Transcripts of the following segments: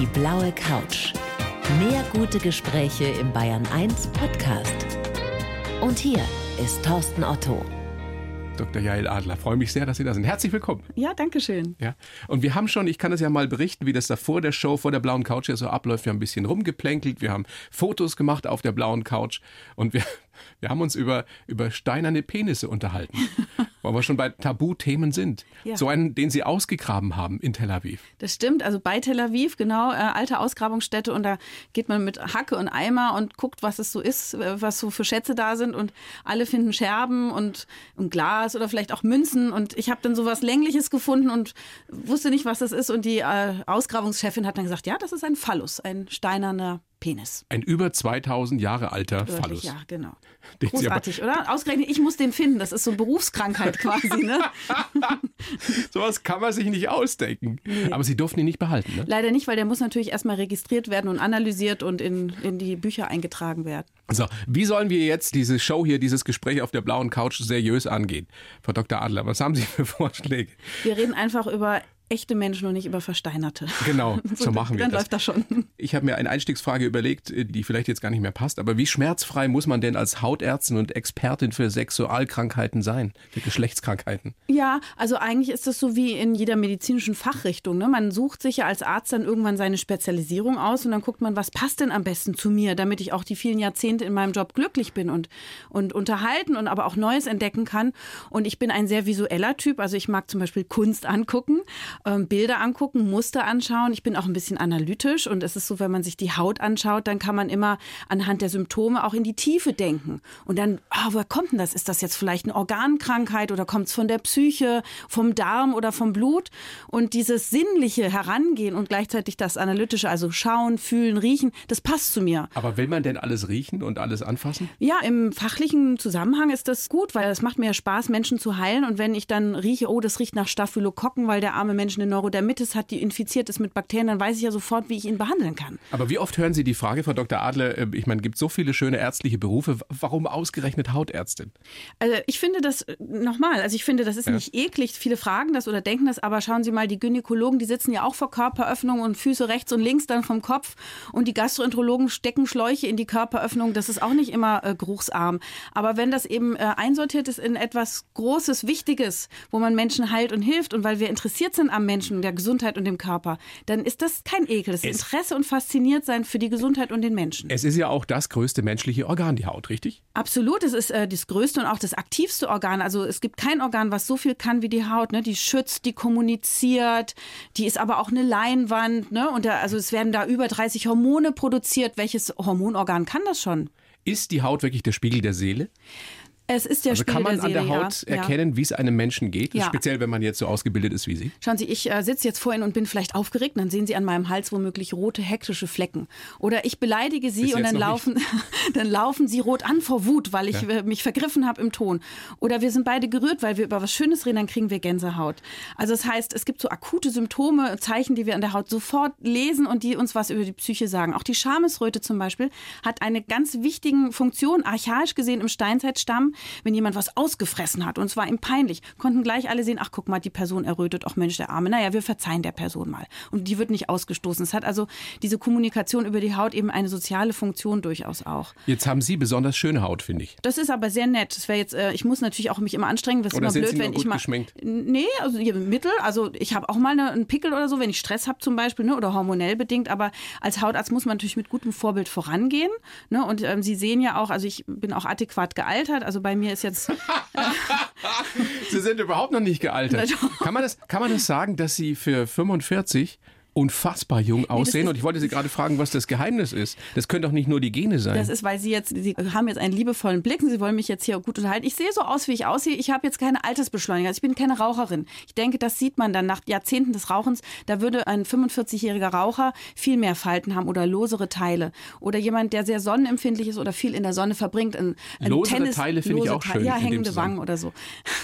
Die blaue Couch. Mehr gute Gespräche im Bayern 1 Podcast. Und hier ist Thorsten Otto. Dr. Jael Adler, freue mich sehr, dass Sie da sind. Herzlich willkommen. Ja, danke schön. Ja. Und wir haben schon, ich kann das ja mal berichten, wie das da vor der Show, vor der blauen Couch ja so abläuft. Wir haben ein bisschen rumgeplänkelt, wir haben Fotos gemacht auf der blauen Couch und wir, wir haben uns über, über steinerne Penisse unterhalten. weil wir schon bei Tabuthemen sind. Ja. So einen, den Sie ausgegraben haben in Tel Aviv. Das stimmt, also bei Tel Aviv, genau, äh, alte Ausgrabungsstätte und da geht man mit Hacke und Eimer und guckt, was es so ist, äh, was so für Schätze da sind und alle finden Scherben und, und Glas oder vielleicht auch Münzen und ich habe dann so was Längliches gefunden und wusste nicht, was das ist und die äh, Ausgrabungschefin hat dann gesagt, ja, das ist ein Phallus, ein steinerner Penis. Ein über 2000 Jahre alter Wirklich, Phallus. Ja, genau. Den Großartig, oder? Ausgerechnet, ich muss den finden. Das ist so eine Berufskrankheit quasi, ne? Sowas kann man sich nicht ausdenken. Nee. Aber Sie durften ihn nicht behalten, ne? Leider nicht, weil der muss natürlich erstmal registriert werden und analysiert und in, in die Bücher eingetragen werden. So, wie sollen wir jetzt diese Show hier, dieses Gespräch auf der blauen Couch seriös angehen? Frau Dr. Adler, was haben Sie für Vorschläge? Wir reden einfach über echte Menschen und nicht über Versteinerte. Genau, so machen wir Dann das. läuft das schon. Ich habe mir eine Einstiegsfrage überlegt, die vielleicht jetzt gar nicht mehr passt, aber wie schmerzfrei muss man denn als Hautärztin und Expertin für Sexualkrankheiten sein, für Geschlechtskrankheiten? Ja, also eigentlich ist das so wie in jeder medizinischen Fachrichtung. Ne? Man sucht sich ja als Arzt dann irgendwann seine Spezialisierung aus und dann guckt man, was passt denn am besten zu mir, damit ich auch die vielen Jahrzehnte in meinem Job glücklich bin und, und unterhalten und aber auch Neues entdecken kann. Und ich bin ein sehr visueller Typ, also ich mag zum Beispiel Kunst angucken ähm, Bilder angucken, Muster anschauen. Ich bin auch ein bisschen analytisch und es ist so, wenn man sich die Haut anschaut, dann kann man immer anhand der Symptome auch in die Tiefe denken. Und dann, oh, woher kommt denn das? Ist das jetzt vielleicht eine Organkrankheit oder kommt es von der Psyche, vom Darm oder vom Blut? Und dieses sinnliche Herangehen und gleichzeitig das analytische, also schauen, fühlen, riechen, das passt zu mir. Aber will man denn alles riechen und alles anfassen? Ja, im fachlichen Zusammenhang ist das gut, weil es macht mir Spaß, Menschen zu heilen. Und wenn ich dann rieche, oh, das riecht nach Staphylokokken, weil der arme Mensch Mensch eine Neurodermitis hat, die infiziert ist mit Bakterien, dann weiß ich ja sofort, wie ich ihn behandeln kann. Aber wie oft hören Sie die Frage, Frau Dr. Adler, äh, ich meine, es gibt so viele schöne ärztliche Berufe, warum ausgerechnet Hautärztin? Also ich finde das, äh, nochmal, also ich finde, das ist ja. nicht eklig, viele fragen das oder denken das, aber schauen Sie mal, die Gynäkologen, die sitzen ja auch vor Körperöffnungen und Füße rechts und links dann vom Kopf und die Gastroenterologen stecken Schläuche in die Körperöffnung, das ist auch nicht immer äh, geruchsarm. Aber wenn das eben äh, einsortiert ist in etwas Großes, Wichtiges, wo man Menschen heilt und hilft und weil wir interessiert sind am Menschen, der Gesundheit und dem Körper, dann ist das kein Ekel. Das ist Interesse und fasziniert sein für die Gesundheit und den Menschen. Es ist ja auch das größte menschliche Organ, die Haut, richtig? Absolut. Es ist äh, das größte und auch das aktivste Organ. Also es gibt kein Organ, was so viel kann wie die Haut. Ne? Die schützt, die kommuniziert, die ist aber auch eine Leinwand. Ne? Und da, also es werden da über 30 Hormone produziert. Welches Hormonorgan kann das schon? Ist die Haut wirklich der Spiegel der Seele? Es ist der also Spiegel kann man der an der Haut ja. erkennen, wie es einem Menschen geht? Ja. Speziell, wenn man jetzt so ausgebildet ist wie Sie. Schauen Sie, ich äh, sitze jetzt vor Ihnen und bin vielleicht aufgeregt. Dann sehen Sie an meinem Hals womöglich rote, hektische Flecken. Oder ich beleidige Sie Bis und dann laufen, dann laufen Sie rot an vor Wut, weil ich ja. äh, mich vergriffen habe im Ton. Oder wir sind beide gerührt, weil wir über was Schönes reden, dann kriegen wir Gänsehaut. Also das heißt, es gibt so akute Symptome, Zeichen, die wir an der Haut sofort lesen und die uns was über die Psyche sagen. Auch die Schamesröte zum Beispiel hat eine ganz wichtige Funktion, archaisch gesehen im Steinzeitstamm. Wenn jemand was ausgefressen hat und es war ihm peinlich, konnten gleich alle sehen, ach guck mal, die Person errötet, ach Mensch, der Arme, naja, wir verzeihen der Person mal. Und die wird nicht ausgestoßen. Es hat also diese Kommunikation über die Haut eben eine soziale Funktion durchaus auch. Jetzt haben Sie besonders schöne Haut, finde ich. Das ist aber sehr nett. Das wäre jetzt, äh, ich muss natürlich auch mich immer anstrengen, das ist oder immer blöd, Sie wenn ich mal. Geschminkt? Nee, also Mittel, also ich habe auch mal eine, einen Pickel oder so, wenn ich Stress habe zum Beispiel, ne, oder hormonell bedingt, aber als Hautarzt muss man natürlich mit gutem Vorbild vorangehen. Ne, und ähm, Sie sehen ja auch, also ich bin auch adäquat gealtert, also bei mir ist jetzt Sie sind überhaupt noch nicht gealtert. Kann man, das, kann man das sagen, dass Sie für 45 unfassbar jung aussehen. Nee, und ich wollte Sie gerade fragen, was das Geheimnis ist. Das können doch nicht nur die Gene sein. Das ist, weil Sie jetzt, Sie haben jetzt einen liebevollen Blick und Sie wollen mich jetzt hier gut unterhalten. Ich sehe so aus, wie ich aussehe. Ich habe jetzt keine Altersbeschleuniger. Also ich bin keine Raucherin. Ich denke, das sieht man dann nach Jahrzehnten des Rauchens. Da würde ein 45-jähriger Raucher viel mehr Falten haben oder losere Teile. Oder jemand, der sehr sonnenempfindlich ist oder viel in der Sonne verbringt. Ein, ein losere Tennis, Teile finde ich auch schön. Ja, hängende Wangen oder so.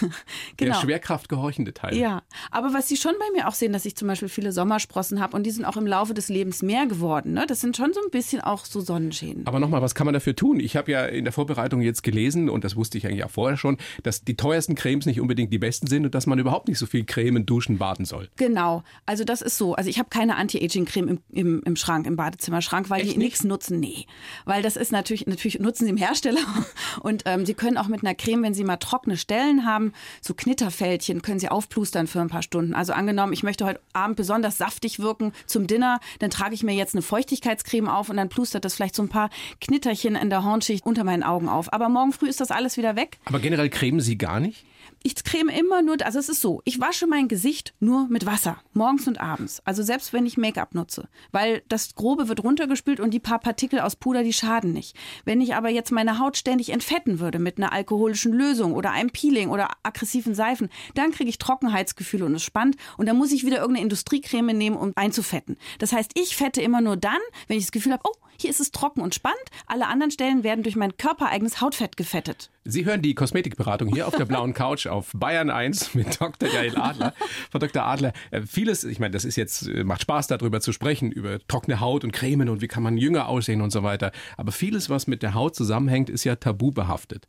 genau. Der Schwerkraft gehorchende Teile. Ja, aber was Sie schon bei mir auch sehen, dass ich zum Beispiel viele Sommersprossen Habe und die sind auch im Laufe des Lebens mehr geworden. Ne? Das sind schon so ein bisschen auch so Sonnenschäden. Aber nochmal, was kann man dafür tun? Ich habe ja in der Vorbereitung jetzt gelesen, und das wusste ich eigentlich auch vorher schon, dass die teuersten Cremes nicht unbedingt die besten sind und dass man überhaupt nicht so viel Cremen, Duschen, baden soll. Genau, also das ist so. Also ich habe keine Anti-Aging-Creme im, im, im Schrank, im Badezimmerschrank, weil Echt die nichts nutzen. Nee, weil das ist natürlich, natürlich nutzen sie im Hersteller und ähm, sie können auch mit einer Creme, wenn sie mal trockene Stellen haben, so Knitterfältchen, können sie aufplustern für ein paar Stunden. Also angenommen, ich möchte heute Abend besonders saftig wirken zum Dinner, dann trage ich mir jetzt eine Feuchtigkeitscreme auf und dann plustert das vielleicht so ein paar Knitterchen in der Hornschicht unter meinen Augen auf. Aber morgen früh ist das alles wieder weg. Aber generell cremen Sie gar nicht? Ich creme immer nur, also es ist so, ich wasche mein Gesicht nur mit Wasser, morgens und abends. Also selbst wenn ich Make-up nutze, weil das Grobe wird runtergespült und die paar Partikel aus Puder, die schaden nicht. Wenn ich aber jetzt meine Haut ständig entfetten würde mit einer alkoholischen Lösung oder einem Peeling oder aggressiven Seifen, dann kriege ich Trockenheitsgefühle und es spannt und dann muss ich wieder irgendeine Industriecreme nehmen, um einzufetten. Das heißt, ich fette immer nur dann, wenn ich das Gefühl habe, oh, hier ist es trocken und spannend. Alle anderen Stellen werden durch mein körpereigenes Hautfett gefettet. Sie hören die Kosmetikberatung hier auf der blauen Couch auf Bayern 1 mit Dr. Jael Adler. Frau Dr. Adler, äh, vieles, ich meine, das ist jetzt, äh, macht Spaß darüber zu sprechen, über trockene Haut und Cremen und wie kann man jünger aussehen und so weiter. Aber vieles, was mit der Haut zusammenhängt, ist ja tabu behaftet.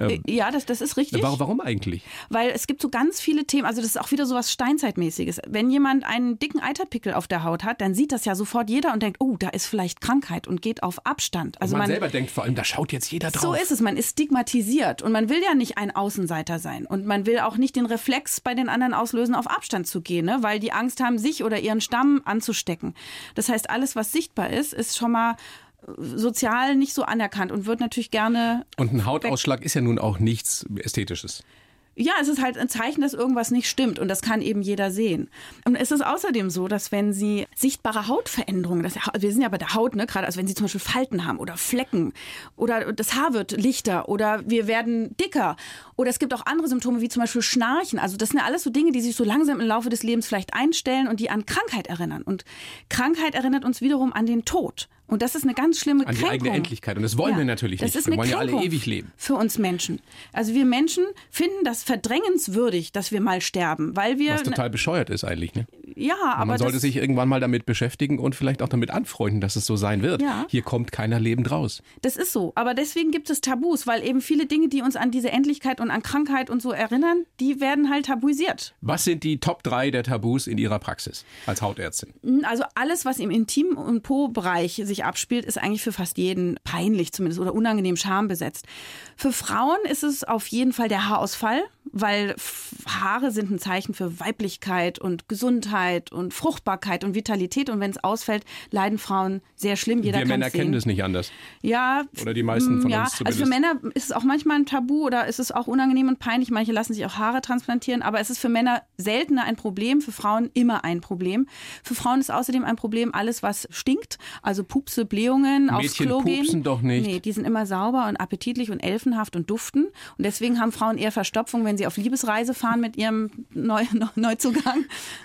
Ähm, ja, das, das ist richtig. Warum, warum eigentlich? Weil es gibt so ganz viele Themen, also das ist auch wieder so was Steinzeitmäßiges. Wenn jemand einen dicken Eiterpickel auf der Haut hat, dann sieht das ja sofort jeder und denkt, oh, da ist vielleicht Krankheit und geht auf Abstand. Also man, man selber denkt vor allem, da schaut jetzt jeder drauf. So ist es, man ist stigmatisiert und man will ja nicht ein Außenseiter sein und man will auch nicht den Reflex bei den anderen auslösen, auf Abstand zu gehen, ne? weil die Angst haben, sich oder ihren Stamm anzustecken. Das heißt, alles, was sichtbar ist, ist schon mal sozial nicht so anerkannt und wird natürlich gerne. Und ein Hautausschlag ist ja nun auch nichts Ästhetisches. Ja, es ist halt ein Zeichen, dass irgendwas nicht stimmt und das kann eben jeder sehen. Und es ist außerdem so, dass wenn Sie sichtbare Hautveränderungen, das, wir sind ja bei der Haut, ne, gerade, also wenn Sie zum Beispiel Falten haben oder Flecken oder das Haar wird lichter oder wir werden dicker oder es gibt auch andere Symptome wie zum Beispiel Schnarchen. Also das sind ja alles so Dinge, die sich so langsam im Laufe des Lebens vielleicht einstellen und die an Krankheit erinnern. Und Krankheit erinnert uns wiederum an den Tod. Und das ist eine ganz schlimme An Kränkung. die eigene Endlichkeit. Und das wollen Ja, wir natürlich das nicht. ist wir wollen ja alle ewig leben. Für uns Menschen. Also wir Menschen finden das verdrängenswürdig, dass wir mal sterben, weil wir Was total bescheuert ist eigentlich. Ne? ja, aber man sollte sich irgendwann mal damit beschäftigen und vielleicht auch damit anfreunden, dass es so sein wird. Ja. Hier kommt keiner lebend raus. das ist so. Aber deswegen gibt es Tabus, weil eben viele Dinge, die uns an diese Endlichkeit und an Krankheit und so erinnern, die werden halt tabuisiert. Was sind die Top 3 der Tabus in Ihrer Praxis als Hautärztin? Also alles, was im Intim- und Po-Bereich sich abspielt, ist eigentlich für fast jeden peinlich zumindest oder unangenehm schambesetzt. Für Frauen ist es auf jeden Fall der Haarausfall, weil Haare sind ein Zeichen für Weiblichkeit und Gesundheit und Fruchtbarkeit und Vitalität. Und wenn es ausfällt, leiden Frauen sehr schlimm. Jeder wir Männer sehen. kennen das nicht anders. Ja. Oder die meisten von ja, uns Also für zumindest. Männer ist es auch manchmal ein Tabu oder ist es auch unangenehm und peinlich. Manche lassen sich auch Haare transplantieren, aber es ist für Männer seltener ein Problem, für Frauen immer ein Problem. Für Frauen ist außerdem ein Problem alles, was stinkt, also Pupse, Blähungen, aufs Mädchen Klo gehen. pupsen doch nicht. Nee, die sind immer sauber und appetitlich und elfenhaft und duften. Und deswegen haben Frauen eher Verstopfung, wenn sie auf Liebesreise fahren mit ihrem Neu Neuzugang.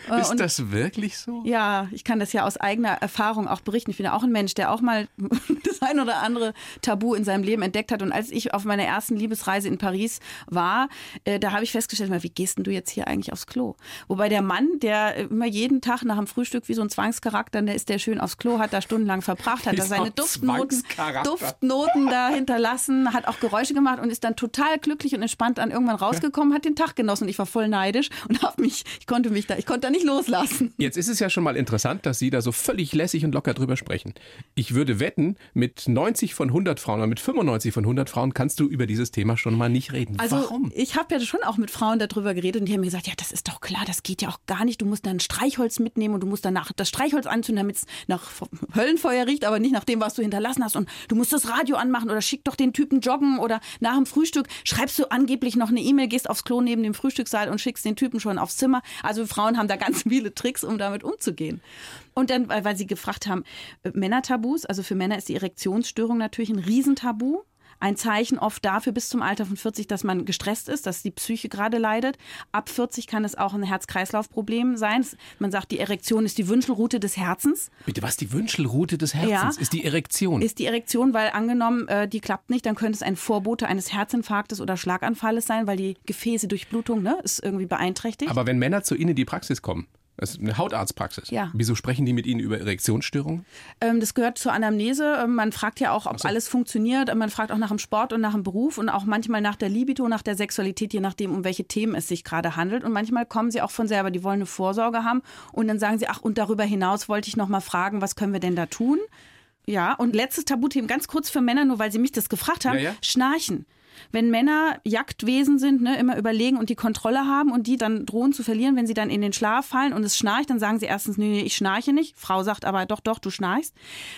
Äh, Ist und das wirklich so? ja, ich kann das ja aus eigener Erfahrung auch berichten. Ich bin ja auch ein Mensch, der auch mal das ein oder andere Tabu in seinem Leben entdeckt hat. Und als ich auf meiner ersten Liebesreise in Paris war, äh, da habe ich festgestellt, mal, wie gehst denn du jetzt hier eigentlich aufs Klo? Wobei der Mann, der äh, immer jeden Tag nach dem Frühstück wie so ein Zwangscharakter, der ist der schön aufs Klo, hat da stundenlang verbracht, hat da seine ein Duftnoten. Duftnoten da hinterlassen, hat auch Geräusche gemacht und ist dann total glücklich und entspannt dann irgendwann rausgekommen, hat den Tag genossen. Und ich war voll neidisch und habe mich, ich konnte mich da, ich konnte da nicht loslassen. Jetzt ist es ja schon mal interessant, dass Sie da so völlig lässig und locker drüber sprechen. Ich würde wetten, mit 90 von 100 Frauen oder mit 95 von 100 Frauen kannst du über dieses Thema schon mal nicht reden. Also Warum? ich habe ja schon auch mit Frauen darüber geredet und die haben mir gesagt, ja, das ist doch klar, das geht ja auch gar nicht. Du musst dann Streichholz mitnehmen und du musst danach das Streichholz anzünden, damit es nach Höllenfeuer riecht, aber nicht nach dem, was du hinterlassen hast. Und du musst das Radio anmachen oder schick doch den Typen joggen oder nach dem Frühstück schreibst du angeblich noch eine E-Mail, gehst aufs Klo neben dem Frühstückssaal und schickst den Typen schon aufs Zimmer. Also Frauen haben da ganz viele Tricks, um damit umzugehen. Und dann, weil, sie gefragt haben, äh, Männertabus, also für Männer ist die Erektionsstörung natürlich ein Riesentabu ein Zeichen oft dafür bis zum Alter von 40, dass man gestresst ist, dass die Psyche gerade leidet. Ab 40 kann es auch ein Herz-Kreislauf-Problem sein. Man sagt, die Erektion ist die Wünschelrute des Herzens. Bitte, was die Wünschelrute des Herzens Ja. ist die Erektion. Ist die Erektion, weil angenommen, äh, die klappt nicht, dann könnte es ein Vorbote eines Herzinfarktes oder Schlaganfalles sein, weil die Gefäße Durchblutung ne, ist irgendwie beeinträchtigt. Aber wenn Männer zu Ihnen in die Praxis kommen Das ist eine Hautarztpraxis. Ja. Wieso sprechen die mit Ihnen über Erektionsstörungen? Ähm, das gehört zur Anamnese. Ähm, man fragt ja auch, ob so. alles funktioniert. Man fragt auch nach dem Sport und nach dem Beruf und auch manchmal nach der Libido, nach der Sexualität, je nachdem, um welche Themen es sich gerade handelt. Und manchmal kommen sie auch von selber, die wollen eine Vorsorge haben und dann sagen sie, ach, und darüber hinaus wollte ich noch mal fragen, was können wir denn da tun? Ja, und letztes Tabuthema, ganz kurz für Männer, nur weil sie mich das gefragt haben, Ja, ja. Schnarchen. Wenn Männer Jagdwesen sind, ne, immer überlegen und die Kontrolle haben und die dann drohen zu verlieren, wenn sie dann in den Schlaf fallen und es schnarcht, dann sagen sie erstens, nee, nee, ich schnarche nicht. Frau sagt aber, doch, doch, du schnarchst.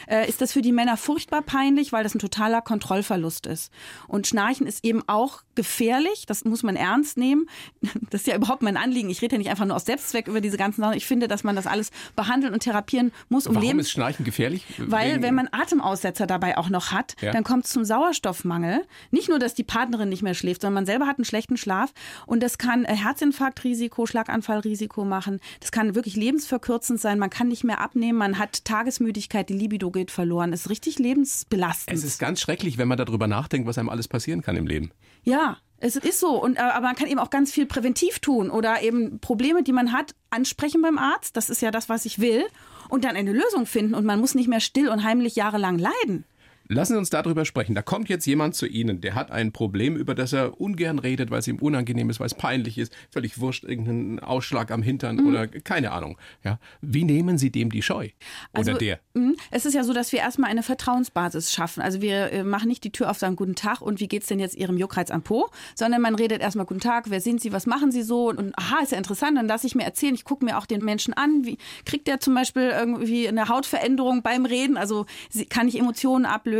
Äh, ist das für die Männer furchtbar peinlich, weil das ein totaler Kontrollverlust ist. Und Schnarchen ist eben auch gefährlich, das muss man ernst nehmen. Das ist ja überhaupt mein Anliegen. Ich rede ja nicht einfach nur aus Selbstzweck über diese ganzen Sachen. Ich finde, dass man das alles behandeln und therapieren muss, um Warum Lebens ist Schnarchen gefährlich? weil Wegen- wenn man Atemaussetzer dabei auch noch hat, Ja. dann kommt es zum Sauerstoffmangel. Nicht nur, dass die Partnerin nicht mehr schläft, sondern man selber hat einen schlechten Schlaf. Und das kann äh, Herzinfarktrisiko, Schlaganfallrisiko machen. Das kann wirklich lebensverkürzend sein. Man kann nicht mehr abnehmen. Man hat Tagesmüdigkeit, die Libido geht verloren. Das ist richtig lebensbelastend. es ist ganz schrecklich, wenn man darüber nachdenkt, was einem alles passieren kann im Leben. Ja, es ist so. Und, äh, aber man kann eben auch ganz viel präventiv tun oder eben Probleme, die man hat, ansprechen beim Arzt. Das ist ja das, was ich will. Und dann eine Lösung finden. Und man muss nicht mehr still und heimlich jahrelang leiden. Lassen Sie uns darüber sprechen. Da kommt jetzt jemand zu Ihnen, der hat ein Problem, über das er ungern redet, weil es ihm unangenehm ist, weil es peinlich ist, völlig wurscht, irgendeinen Ausschlag am Hintern Mhm. oder keine Ahnung. Ja. Wie nehmen Sie dem die Scheu? Oder Also, der? mh, Es ist ja so, dass wir erstmal eine Vertrauensbasis schaffen. Also wir äh, machen nicht die Tür auf, sagen Guten Tag und wie geht's denn jetzt Ihrem Juckreiz am Po, sondern man redet erstmal Guten Tag, wer sind Sie, was machen Sie so und aha, ist ja interessant, dann lasse ich mir erzählen, ich gucke mir auch den Menschen an, wie kriegt der zum Beispiel irgendwie eine Hautveränderung beim Reden, also kann ich Emotionen ablösen,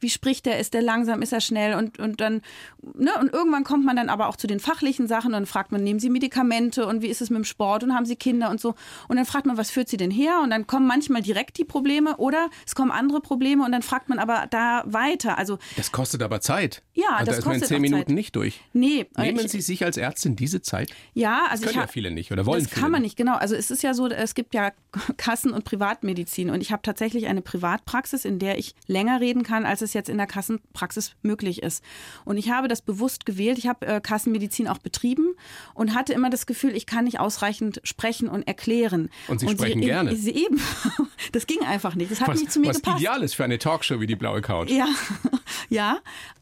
wie spricht der, ist der langsam, ist er schnell und, und dann, ne, und irgendwann kommt man dann aber auch zu den fachlichen Sachen und fragt man, nehmen Sie Medikamente und wie ist es mit dem Sport und haben Sie Kinder und so und dann fragt man, was führt Sie denn her und dann kommen manchmal direkt die Probleme oder es kommen andere Probleme und dann fragt man aber da weiter, also Das kostet aber Zeit. Ja, also das da ist man in zehn Minuten Zeit. nicht durch. nee. Nehmen ich, Sie sich als Ärztin diese Zeit? ja, also können ich ja viele nicht oder wollen Das viele kann man nicht. nicht, genau. Also es ist ja so, es gibt ja Kassen- und Privatmedizin und ich habe tatsächlich eine Privatpraxis, in der ich länger reden kann, als es jetzt in der Kassenpraxis möglich ist. Und ich habe das bewusst gewählt. Ich habe äh, Kassenmedizin auch betrieben und hatte immer das Gefühl, ich kann nicht ausreichend sprechen und erklären. Und Sie sprechen gerne. Sie eben. Das ging einfach nicht. Das hat Was, nicht zu mir was gepasst. ideal ist für eine Talkshow wie die Blaue Couch. Ja, ja.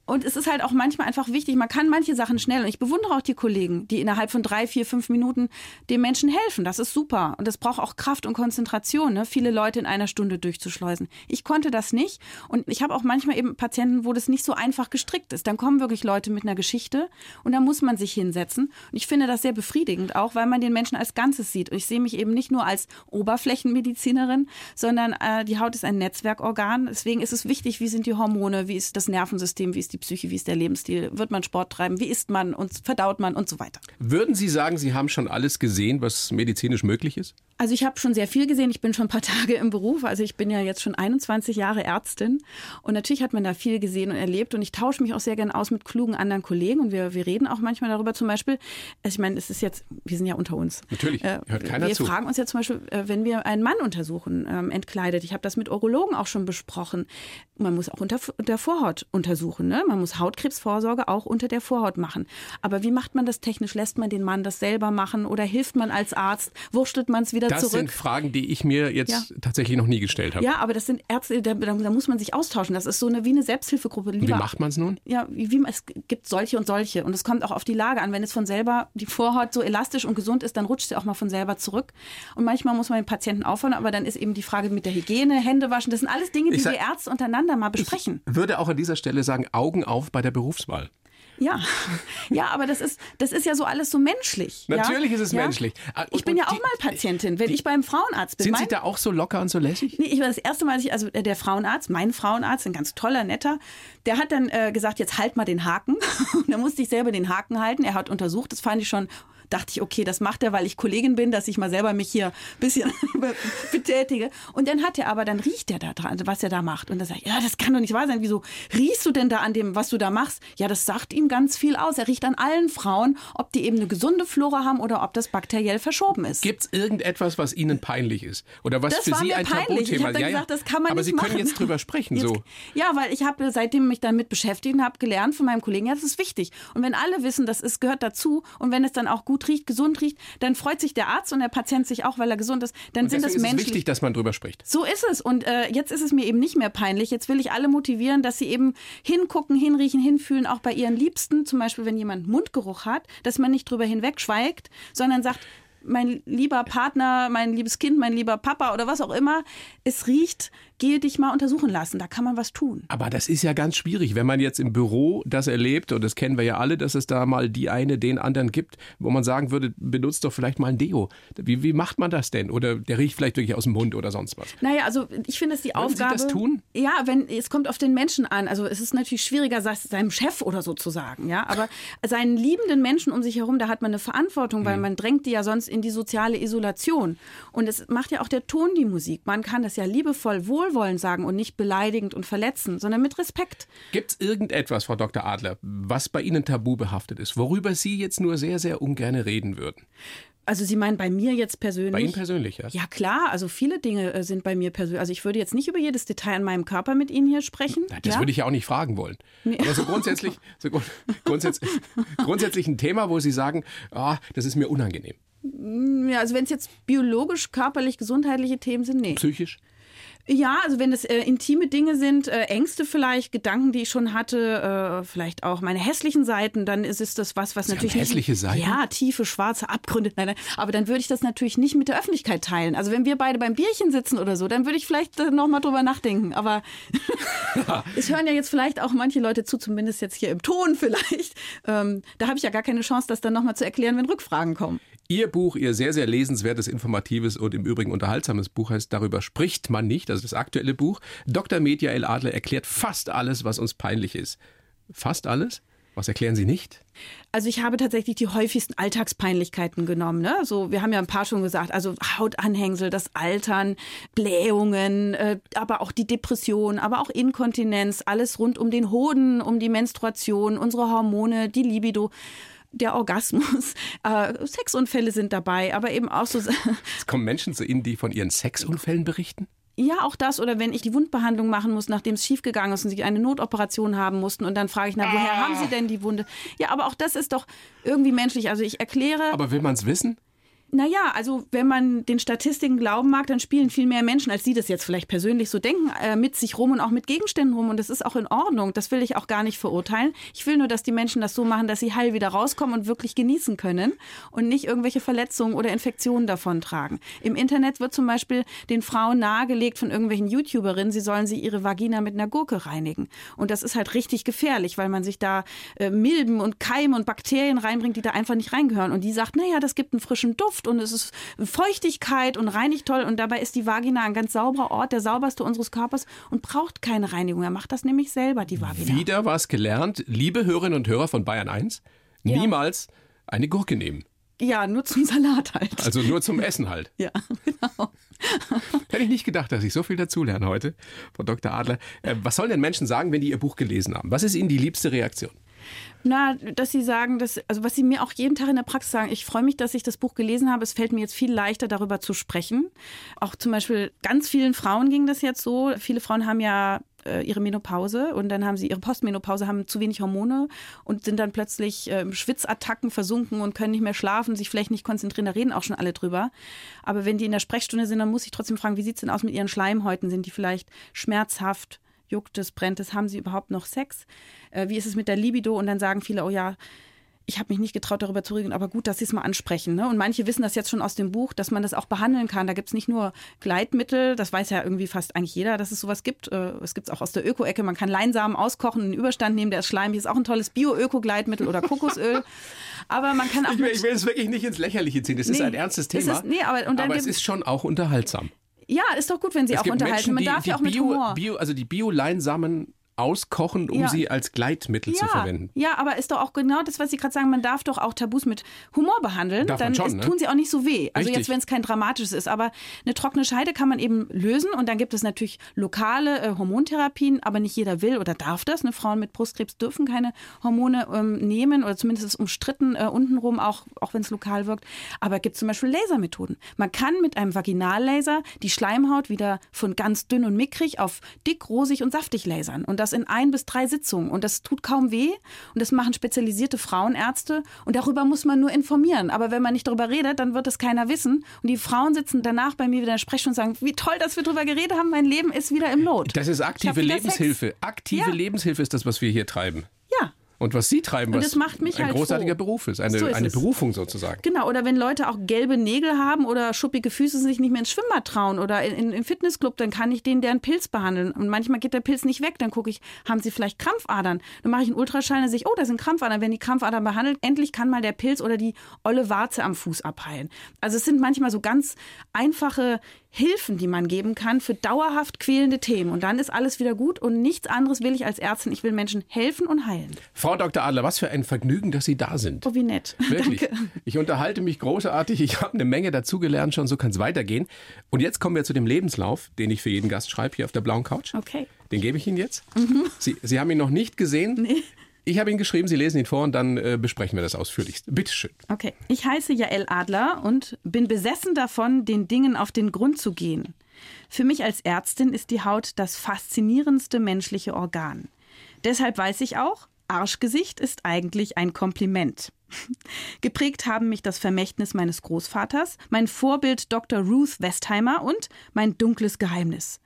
Und es ist halt auch manchmal einfach wichtig, man kann manche Sachen schnell. Und ich bewundere auch die Kollegen, die innerhalb von drei, vier, fünf Minuten dem Menschen helfen. Das ist super. Und das braucht auch Kraft und Konzentration, ne? viele Leute in einer Stunde durchzuschleusen. Ich konnte das nicht. Und ich habe auch manchmal eben Patienten, wo das nicht so einfach gestrickt ist. Dann kommen wirklich Leute mit einer Geschichte und da muss man sich hinsetzen. Und ich finde das sehr befriedigend, auch weil man den Menschen als Ganzes sieht. Und ich sehe mich eben nicht nur als Oberflächenmedizinerin, sondern äh, die Haut ist ein Netzwerkorgan. Deswegen ist es wichtig, wie sind die Hormone, wie ist das Nervensystem, wie ist die Psyche, wie ist der Lebensstil, wird man Sport treiben, wie isst man und verdaut man und so weiter. Würden Sie sagen, Sie haben schon alles gesehen, was medizinisch möglich ist? Also ich habe schon sehr viel gesehen. Ich bin schon ein paar Tage im Beruf. Also ich bin ja jetzt schon 21 Jahre Ärztin. Und natürlich hat man da viel gesehen und erlebt. Und ich tausche mich auch sehr gern aus mit klugen anderen Kollegen. Und wir, wir reden auch manchmal darüber zum Beispiel. Also ich meine, es ist jetzt, wir sind ja unter uns. Natürlich, hört keiner wir zu. fragen uns ja zum Beispiel, äh, wenn wir einen Mann untersuchen, ähm, entkleidet. Ich habe das mit Urologen auch schon besprochen. Man muss auch unter der Vorhaut untersuchen. Ne? Man muss Hautkrebsvorsorge auch unter der Vorhaut machen. Aber wie macht man das technisch? Lässt man den Mann das selber machen oder hilft man als Arzt? Wurschtelt man es wieder Das zurück? sind Fragen, die ich mir jetzt Ja. tatsächlich noch nie gestellt habe. Ja, aber das sind Ärzte, da, da, da muss man sich austauschen. Das ist so eine wie eine Selbsthilfegruppe. Wie Lieber, macht man es nun? ja, wie, wie, es gibt solche und solche. Und es kommt auch auf die Lage an. Wenn es von selber die Vorhaut so elastisch und gesund ist, dann rutscht sie auch mal von selber zurück. Und manchmal muss man den Patienten aufhören, aber dann ist eben die Frage mit der Hygiene, Hände waschen. Das sind alles Dinge, die Ich sag- wir Ärzte untereinander mal besprechen. Würde auch an dieser Stelle sagen, Augen auf bei der Berufswahl. Ja, ja, aber das ist, das ist ja so alles so menschlich. Natürlich ja? ist es ja? menschlich. Ah, Ich und- bin ja und auch die- mal Patientin, wenn ich beim Frauenarzt bin. Sind Sie da auch so locker und so lässig? Nee, ich war das erste Mal, ich, also äh, der Frauenarzt, mein Frauenarzt, ein ganz toller, netter, der hat dann äh, gesagt, jetzt halt mal den Haken. Und da musste ich selber den Haken halten. Er hat untersucht, das fand ich schon, dachte ich, okay, das macht er, weil ich Kollegin bin, dass ich mal selber mich hier ein bisschen betätige. Und dann hat er aber, dann riecht er da dran, was er da macht. Und dann sage ich, ja, das kann doch nicht wahr sein. Wieso riechst du denn da an dem, was du da machst? Ja, das sagt ihm ganz viel aus. Er riecht an allen Frauen, ob die eben eine gesunde Flora haben oder ob das bakteriell verschoben ist. Gibt es irgendetwas, was Ihnen peinlich ist? Oder was Das für Sie ein peinlich. Ich Tabuthema hab dann ja, ja. gesagt, das kann man Aber nicht Sie können machen. jetzt drüber sprechen. Jetzt, so. Ja, weil ich habe seitdem mich damit beschäftigt und habe gelernt von meinem Kollegen, ja, das ist wichtig. Und wenn alle wissen, das ist, gehört dazu und wenn es dann auch gut gut riecht, gesund riecht, dann freut sich der Arzt und der Patient sich auch, weil er gesund ist. Dann und sind das ist menschlich. Es wichtig, dass man drüber spricht. So ist es. Und äh, jetzt ist es mir eben nicht mehr peinlich. Jetzt will ich alle motivieren, dass sie eben hingucken, hinriechen, hinfühlen, auch bei ihren Liebsten. Zum Beispiel, wenn jemand Mundgeruch hat, dass man nicht drüber hinwegschweigt, sondern sagt, mein lieber Partner, mein liebes Kind, mein lieber Papa oder was auch immer, es riecht gehe dich mal untersuchen lassen, da kann man was tun. Aber das ist ja ganz schwierig, wenn man jetzt im Büro das erlebt, und das kennen wir ja alle, dass es da mal die eine den anderen gibt, wo man sagen würde, benutzt doch vielleicht mal ein Deo. Wie, wie macht man das denn? Oder der riecht vielleicht wirklich aus dem Mund oder sonst was? Naja, also ich finde es die Würden Aufgabe. Sie das tun? Ja, wenn es kommt auf den Menschen an. Also es ist natürlich schwieriger, seinem Chef oder so zu sagen, ja. Aber seinen liebenden Menschen um sich herum, da hat man eine Verantwortung, weil mhm. man drängt die ja sonst in die soziale Isolation. Und es macht ja auch der Ton die Musik. Man kann das ja liebevoll, wohlwollend sagen und nicht beleidigend und verletzend, sondern mit Respekt. Gibt es irgendetwas, Frau Dr. Adler, was bei Ihnen tabu behaftet ist, worüber Sie jetzt nur sehr, sehr ungern reden würden? Also Sie meinen bei mir jetzt persönlich? Bei Ihnen persönlich, ja. Ja klar, also viele Dinge äh, sind bei mir persönlich. Also ich würde jetzt nicht über jedes Detail an meinem Körper mit Ihnen hier sprechen. Das ja? würde ich ja auch nicht fragen wollen. Nee. Aber so grundsätzlich, so grundsätzlich, grundsätzlich ein Thema, wo Sie sagen, oh, das ist mir unangenehm. Ja, also wenn es jetzt biologisch, körperlich, gesundheitliche Themen sind, nee. Psychisch? Ja, also wenn es äh, intime Dinge sind, äh, Ängste vielleicht, Gedanken, die ich schon hatte, äh, vielleicht auch meine hässlichen Seiten, dann ist es das was, was Sie natürlich hässliche nicht, Seiten. Ja, tiefe schwarze Abgründe. Nein, nein, aber dann würde ich das natürlich nicht mit der Öffentlichkeit teilen. Also wenn wir beide beim Bierchen sitzen oder so, dann würde ich vielleicht äh, noch mal drüber nachdenken. Aber es hören ja jetzt vielleicht auch manche Leute zu, zumindest jetzt hier im Ton vielleicht. Ähm, da habe ich ja gar keine Chance, das dann noch mal zu erklären, wenn Rückfragen kommen. Ihr Buch, Ihr sehr, sehr lesenswertes, informatives und im Übrigen unterhaltsames Buch heißt Darüber spricht man nicht, also das aktuelle Buch. Dr. Media El Adler erklärt fast alles, was uns peinlich ist. Fast alles? Was erklären Sie nicht? Also ich habe tatsächlich die häufigsten Alltagspeinlichkeiten genommen. Ne? So, wir haben ja ein paar schon gesagt, also Hautanhängsel, das Altern, Blähungen, äh, aber auch die Depression, aber auch Inkontinenz, alles rund um den Hoden, um die Menstruation, unsere Hormone, die Libido der Orgasmus, äh, Sexunfälle sind dabei, aber eben auch so. Es kommen Menschen zu Ihnen, die von ihren Sexunfällen berichten? Ja, auch das. Oder wenn ich die Wundbehandlung machen muss, nachdem es schiefgegangen ist und sie eine Notoperation haben mussten und dann frage ich, na, woher ah. haben Sie denn die Wunde? Ja, aber auch das ist doch irgendwie menschlich. Also ich erkläre. Aber will man es wissen? Naja, also wenn man den Statistiken glauben mag, dann spielen viel mehr Menschen, als Sie das jetzt vielleicht persönlich so denken, äh, mit sich rum und auch mit Gegenständen rum. Und das ist auch in Ordnung. Das will ich auch gar nicht verurteilen. Ich will nur, dass die Menschen das so machen, dass sie heil wieder rauskommen und wirklich genießen können und nicht irgendwelche Verletzungen oder Infektionen davon tragen. Im Internet wird zum Beispiel den Frauen nahegelegt von irgendwelchen YouTuberinnen, sie sollen sie ihre Vagina mit einer Gurke reinigen. Und das ist halt richtig gefährlich, weil man sich da äh, Milben und Keime und Bakterien reinbringt, die da einfach nicht reingehören. Und die sagt, naja, das gibt einen frischen Duft Duft und es ist Feuchtigkeit und reinigt toll. Und dabei ist die Vagina ein ganz sauberer Ort, der sauberste unseres Körpers und braucht keine Reinigung. Er macht das nämlich selber, die Vagina. Wieder was gelernt. Liebe Hörerinnen und Hörer von Bayern 1, ja. niemals eine Gurke nehmen. Ja, nur zum Salat halt. Also nur zum Essen halt. ja, genau. Hätte ich nicht gedacht, dass ich so viel dazulerne heute, Frau Dr. Adler. Äh, was sollen denn Menschen sagen, wenn die ihr Buch gelesen haben? Was ist ihnen die liebste Reaktion? Na, dass Sie sagen, dass, also was Sie mir auch jeden Tag in der Praxis sagen, ich freue mich, dass ich das Buch gelesen habe. Es fällt mir jetzt viel leichter, darüber zu sprechen. Auch zum Beispiel ganz vielen Frauen ging das jetzt so. Viele Frauen haben ja äh, ihre Menopause und dann haben sie ihre Postmenopause, haben zu wenig Hormone und sind dann plötzlich äh, Schwitzattacken versunken und können nicht mehr schlafen, sich vielleicht nicht konzentrieren. Da reden auch schon alle drüber. Aber wenn die in der Sprechstunde sind, dann muss ich trotzdem fragen, wie sieht es denn aus mit ihren Schleimhäuten? Sind die vielleicht schmerzhaft? Juckt es, brennt es, haben sie überhaupt noch Sex? Äh, wie ist es mit der Libido? Und dann sagen viele, oh ja, ich habe mich nicht getraut, darüber zu reden, aber gut, dass Sie es mal ansprechen. Ne? Und manche wissen das jetzt schon aus dem Buch, dass man das auch behandeln kann. Da gibt es nicht nur Gleitmittel, das weiß ja irgendwie fast eigentlich jeder, dass es sowas gibt. Äh, es gibt es auch aus der Öko-Ecke. Man kann Leinsamen auskochen, einen Überstand nehmen, der ist schleimig. Ist auch ein tolles Bio-Öko-Gleitmittel oder Kokosöl. Aber man kann auch. Ich will, ich will es wirklich nicht ins Lächerliche ziehen. Das nee, ist ein ernstes Thema. Ist, nee, aber, aber es ist schon auch unterhaltsam. Ja, ist doch gut, wenn Sie es auch unterhalten. Menschen, Man darf die ja auch mit Bio, Humor. Bio, also die Bio-Leinsamen auskochen, um Ja. sie als Gleitmittel ja, zu verwenden. ja, aber ist doch auch genau das, was Sie gerade sagen, man darf doch auch Tabus mit Humor behandeln. Darf dann schon, ist, ne? tun sie auch nicht so weh. Also Richtig. jetzt, wenn es kein dramatisches ist, aber eine trockene Scheide kann man eben lösen und dann gibt es natürlich lokale äh, Hormontherapien, aber nicht jeder will oder darf das. Ne? Frauen mit Brustkrebs dürfen keine Hormone ähm, nehmen oder zumindest ist umstritten äh, untenrum, auch, auch wenn es lokal wirkt. Aber es gibt zum Beispiel Lasermethoden. Man kann mit einem Vaginallaser die Schleimhaut wieder von ganz dünn und mickrig auf dick, rosig und saftig lasern. Und das in ein bis drei Sitzungen. Und das tut kaum weh. Und das machen spezialisierte Frauenärzte. Und darüber muss man nur informieren. Aber wenn man nicht darüber redet, dann wird es keiner wissen. Und die Frauen sitzen danach bei mir wieder in der Sprechstunde und sagen, wie toll, dass wir darüber geredet haben. Mein Leben ist wieder im Lot. Das ist aktive Lebenshilfe. Sex. Aktive Ja. Lebenshilfe ist das, was wir hier treiben. Und was Sie treiben, Und was das macht mich ein halt großartiger froh. Beruf ist. Eine, So ist eine. Berufung sozusagen. Genau, oder wenn Leute auch gelbe Nägel haben oder schuppige Füße sich nicht mehr ins Schwimmbad trauen oder in, in, im Fitnessclub, dann kann ich denen deren Pilz behandeln. Und manchmal geht der Pilz nicht weg, dann gucke ich, haben sie vielleicht Krampfadern? Dann mache ich einen Ultraschall und sehe ich, oh, da sind Krampfadern. Wenn die Krampfadern behandelt, endlich kann mal der Pilz oder die olle Warze am Fuß abheilen. Also es sind manchmal so ganz einfache Hilfen, die man geben kann für dauerhaft quälende Themen. Und dann ist alles wieder gut und nichts anderes will ich als Ärztin. Ich will Menschen helfen und heilen. Frau Dr. Adler, was für ein Vergnügen, dass Sie da sind. Oh, wie nett. Wirklich. Danke. Ich unterhalte mich großartig. Ich habe eine Menge dazugelernt schon. So kann es weitergehen. Und jetzt kommen wir zu dem Lebenslauf, den ich für jeden Gast schreibe hier auf der blauen Couch. Okay. Den gebe ich Ihnen jetzt. Sie, Sie haben ihn noch nicht gesehen. Nee. Ich habe ihn geschrieben, Sie lesen ihn vor und dann äh, besprechen wir das ausführlichst. Bitteschön. Okay. Ich heiße Jael Adler und bin besessen davon, den Dingen auf den Grund zu gehen. Für mich als Ärztin ist die Haut das faszinierendste menschliche Organ. Deshalb weiß ich auch, Arschgesicht ist eigentlich ein Kompliment. Geprägt haben mich das Vermächtnis meines Großvaters, mein Vorbild Dr. Ruth Westheimer und mein dunkles Geheimnis.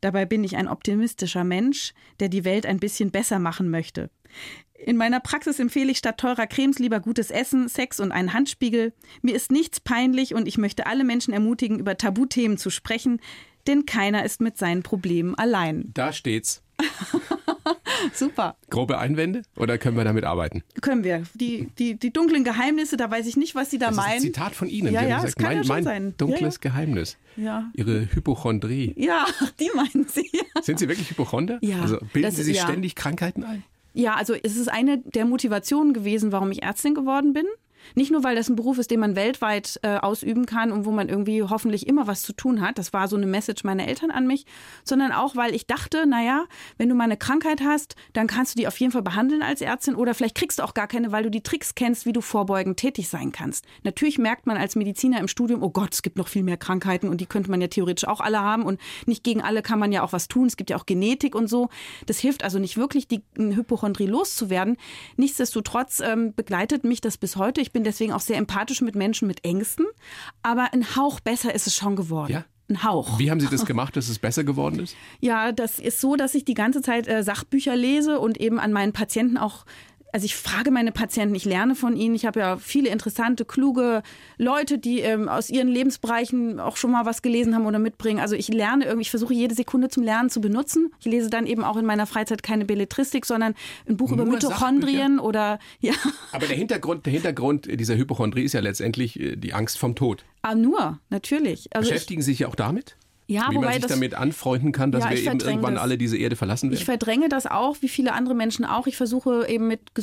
Dabei bin ich ein optimistischer Mensch, der die Welt ein bisschen besser machen möchte. In meiner Praxis empfehle ich statt teurer Cremes lieber gutes Essen, Sex und einen Handspiegel. Mir ist nichts peinlich und ich möchte alle Menschen ermutigen, über Tabuthemen zu sprechen, denn keiner ist mit seinen Problemen allein. Da steht's. Super. Grobe Einwände oder können wir damit arbeiten? Können wir. Die, die, die dunklen Geheimnisse, da weiß ich nicht, was Sie da Das ist ein meinen. Zitat von Ihnen. Ja, Sie ja, gesagt, es kann mein, ja schon mein sein. dunkles Ja, Geheimnis. Ja. Ihre Hypochondrie. Ja, die meinen Sie. Sind Sie wirklich Hypochonder? Ja, Also bilden das- Sie sich ständig Krankheiten ein? Ja, also es ist eine der Motivationen gewesen, warum ich Ärztin geworden bin. Nicht nur, weil das ein Beruf ist, den man weltweit äh, ausüben kann und wo man irgendwie hoffentlich immer was zu tun hat. Das war so eine Message meiner Eltern an mich. Sondern auch, weil ich dachte, naja, wenn du mal eine Krankheit hast, dann kannst du die auf jeden Fall behandeln als Ärztin oder vielleicht kriegst du auch gar keine, weil du die Tricks kennst, wie du vorbeugend tätig sein kannst. Natürlich merkt man als Mediziner im Studium, oh Gott, es gibt noch viel mehr Krankheiten und die könnte man ja theoretisch auch alle haben und nicht gegen alle kann man ja auch was tun. Es gibt ja auch Genetik und so. Das hilft also nicht wirklich, die Hypochondrie loszuwerden. Nichtsdestotrotz ähm, begleitet mich das bis heute. Ich bin deswegen auch sehr empathisch mit Menschen mit Ängsten. Aber ein Hauch besser ist es schon geworden. Ja? Ein Hauch. Wie haben Sie das gemacht, dass es besser geworden ist? Ja, das ist so, dass ich die ganze Zeit äh, Sachbücher lese und eben an meinen Patienten auch. Also ich frage meine Patienten, ich lerne von ihnen. Ich habe ja viele interessante, kluge Leute, die ähm, aus ihren Lebensbereichen auch schon mal was gelesen haben oder mitbringen. Also ich lerne irgendwie, ich versuche jede Sekunde zum Lernen zu benutzen. Ich lese dann eben auch in meiner Freizeit keine Belletristik, sondern ein Buch über Nur Mitochondrien oder ja, Aber der Hintergrund, der Hintergrund dieser Hypochondrie ist ja letztendlich äh, die Angst vom Tod. ah, nur, natürlich. Also Beschäftigen Sie sich ja auch damit? Ja, Wie man sich das damit anfreunden kann, dass Ja, wir ich eben irgendwann das. alle diese Erde verlassen Ich werden? verdränge das auch, wie viele andere Menschen auch. Ich versuche eben mit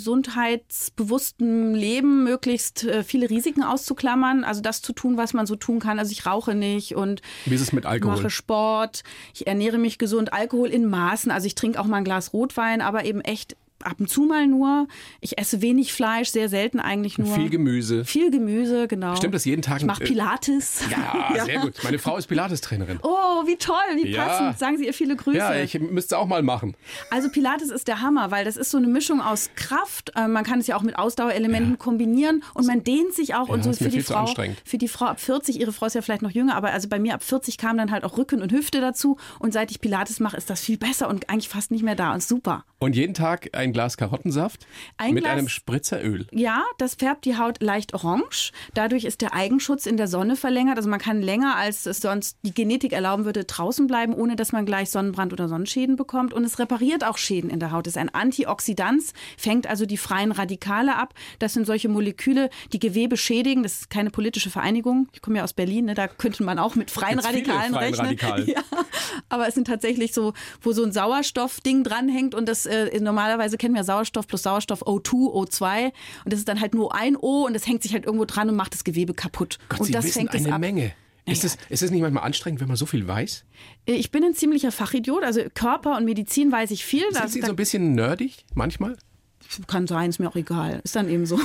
gesundheitsbewusstem Leben möglichst äh, viele Risiken auszuklammern. Also das zu tun, was man so tun kann. Also ich rauche nicht und Wie ist es mit Alkohol? mache Sport. Ich ernähre mich gesund. Alkohol in Maßen. Also ich trinke auch mal ein Glas Rotwein, aber eben echt ab und zu mal nur. Ich esse wenig Fleisch, sehr selten eigentlich nur. Viel Gemüse. Viel Gemüse, genau. Stimmt das jeden Tag? Ich mache äh, Pilates. Ja, sehr gut. Meine Frau ist Pilates-Trainerin. Oh, wie toll, wie Ja. passend. Sagen Sie ihr viele Grüße. Ja, ich müsste es auch mal machen. Also Pilates ist der Hammer, weil das ist so eine Mischung aus Kraft. äh, Man kann es ja auch mit Ausdauerelementen kombinieren und man dehnt sich auch Ja, und so ist für die Frau. anstrengend. Für die Frau ab 40, ihre Frau ist ja vielleicht noch jünger, aber also bei mir ab 40 kam dann halt auch Rücken und Hüfte dazu und seit ich Pilates mache, ist das viel besser und eigentlich fast nicht mehr da und super. Und jeden Tag ein Glas Karottensaft Ein mit Glas- einem Spritzeröl. Ja, das färbt die Haut leicht orange. Dadurch ist der Eigenschutz in der Sonne verlängert. Also man kann länger, als es sonst die Genetik erlauben würde, draußen bleiben, ohne dass man gleich Sonnenbrand oder Sonnenschäden bekommt. Und es repariert auch Schäden in der Haut. Es ist ein Antioxidant, fängt also die freien Radikale ab. Das sind solche Moleküle, die Gewebe schädigen. Das ist keine politische Vereinigung. Ich komme ja aus Berlin, ne? da könnte man auch mit freien Gibt's Radikalen freien rechnen. Radikale. Ja, aber es sind tatsächlich so, wo so ein Sauerstoffding dranhängt und das äh, normalerweise kennen wir Sauerstoff plus Sauerstoff O2, O2 und das ist dann halt nur ein O und das hängt sich halt irgendwo dran und macht das Gewebe kaputt. Gott, und Sie das wissen fängt eine ab. Menge. Ist, es, ist es nicht manchmal anstrengend, wenn man so viel weiß? Ich bin ein ziemlicher Fachidiot, also Körper und Medizin weiß ich viel. Sind Das- Sie so ein bisschen nerdig manchmal? Kann sein, ist mir auch egal. Ist dann eben so.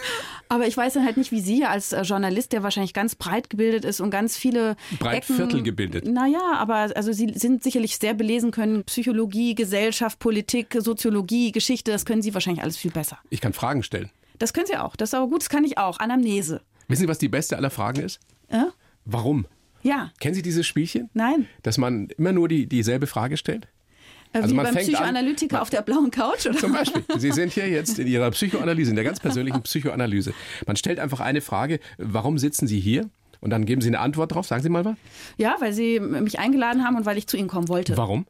Aber ich weiß dann halt nicht, wie Sie als äh, Journalist, der wahrscheinlich ganz breit gebildet ist und ganz viele Breit Ecken, Viertel gebildet. Naja, aber also Sie sind sicherlich sehr belesen können. Psychologie, Gesellschaft, Politik, Soziologie, Geschichte, das können Sie wahrscheinlich alles viel besser. Ich kann Fragen stellen. Das können Sie auch. Das ist aber gut, das kann ich auch. Anamnese. Wissen Sie, was die beste aller Fragen ist? Äh? Warum? Ja. Kennen Sie dieses Spielchen? Nein. Dass man immer nur die, dieselbe Frage stellt? Äh, Also Wie man beim fängt an- Psychoanalytiker auf der blauen Couch, oder? Zum Beispiel. Sie sind hier jetzt in Ihrer Psychoanalyse, in der ganz persönlichen Psychoanalyse. Man stellt einfach eine Frage, warum sitzen Sie hier? Und dann geben Sie eine Antwort drauf. Sagen Sie mal was. Ja, weil Sie mich eingeladen haben und weil ich zu Ihnen kommen wollte. Warum?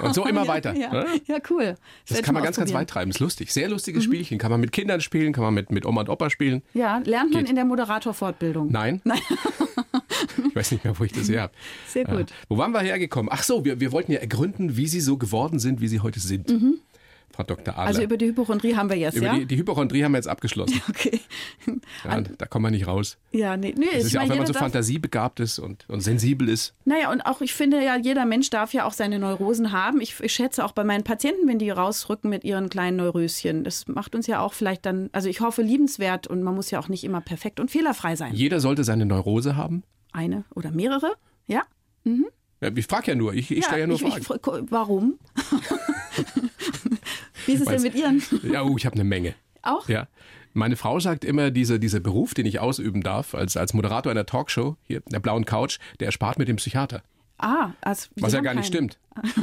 Und so immer ja, weiter. Ja, ne? ja cool. Das werd kann man ganz, ganz weit treiben. Ist lustig. Sehr lustiges Mhm. Spielchen. Kann man mit Kindern spielen, kann man mit, mit Oma und Opa spielen. Ja, lernt man Geht. in der Moderatorfortbildung. Nein? Nein. Ich weiß nicht mehr, wo ich das her habe. Sehr gut. Wo waren wir hergekommen? Ach so, wir, wir wollten ja ergründen, wie Sie so geworden sind, wie Sie heute sind. Frau Dr. Adler. Also über die Hypochondrie haben wir jetzt, Über ja? die, die Hypochondrie haben wir jetzt abgeschlossen. Okay. Ja, da kommen wir nicht raus. Ja, nee, nee Das ist ja auch, wenn man so fantasiebegabt ist und, und sensibel ist. Naja, und auch ich finde ja, jeder Mensch darf ja auch seine Neurosen haben. Ich, ich schätze auch bei meinen Patienten, wenn die rausrücken mit ihren kleinen Neuröschen. Das macht uns ja auch vielleicht dann, also ich hoffe, liebenswert und man muss ja auch nicht immer perfekt und fehlerfrei sein. Jeder sollte seine Neurose haben. Eine oder mehrere, ja? Ja, ich frage ja nur, ich, ich stelle ja nur ich, Fragen. Ich, warum? Wie ist es denn mit Ihren? ja, oh, ich habe eine Menge. Auch? Ja. Meine Frau sagt immer, diese, dieser Beruf, den ich ausüben darf, als, als Moderator einer Talkshow, hier, der blauen Couch, der erspart mit dem Psychiater. Ah, also Sie Was ja gar nicht keinen. stimmt.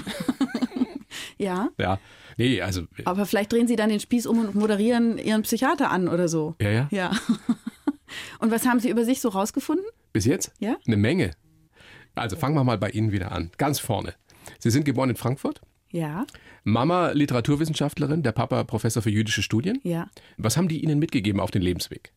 Ja, Ja. Nee, also, aber vielleicht drehen Sie dann den Spieß um und moderieren Ihren Psychiater an oder so. ja, ja. Ja. Und was haben Sie über sich so rausgefunden? Bis jetzt? Ja. Eine Menge. Also fangen wir mal bei Ihnen wieder an. Ganz vorne. Sie sind geboren in Frankfurt. Ja, Mama Literaturwissenschaftlerin, der Papa Professor für jüdische Studien. ja. Was haben die Ihnen mitgegeben auf den Lebensweg?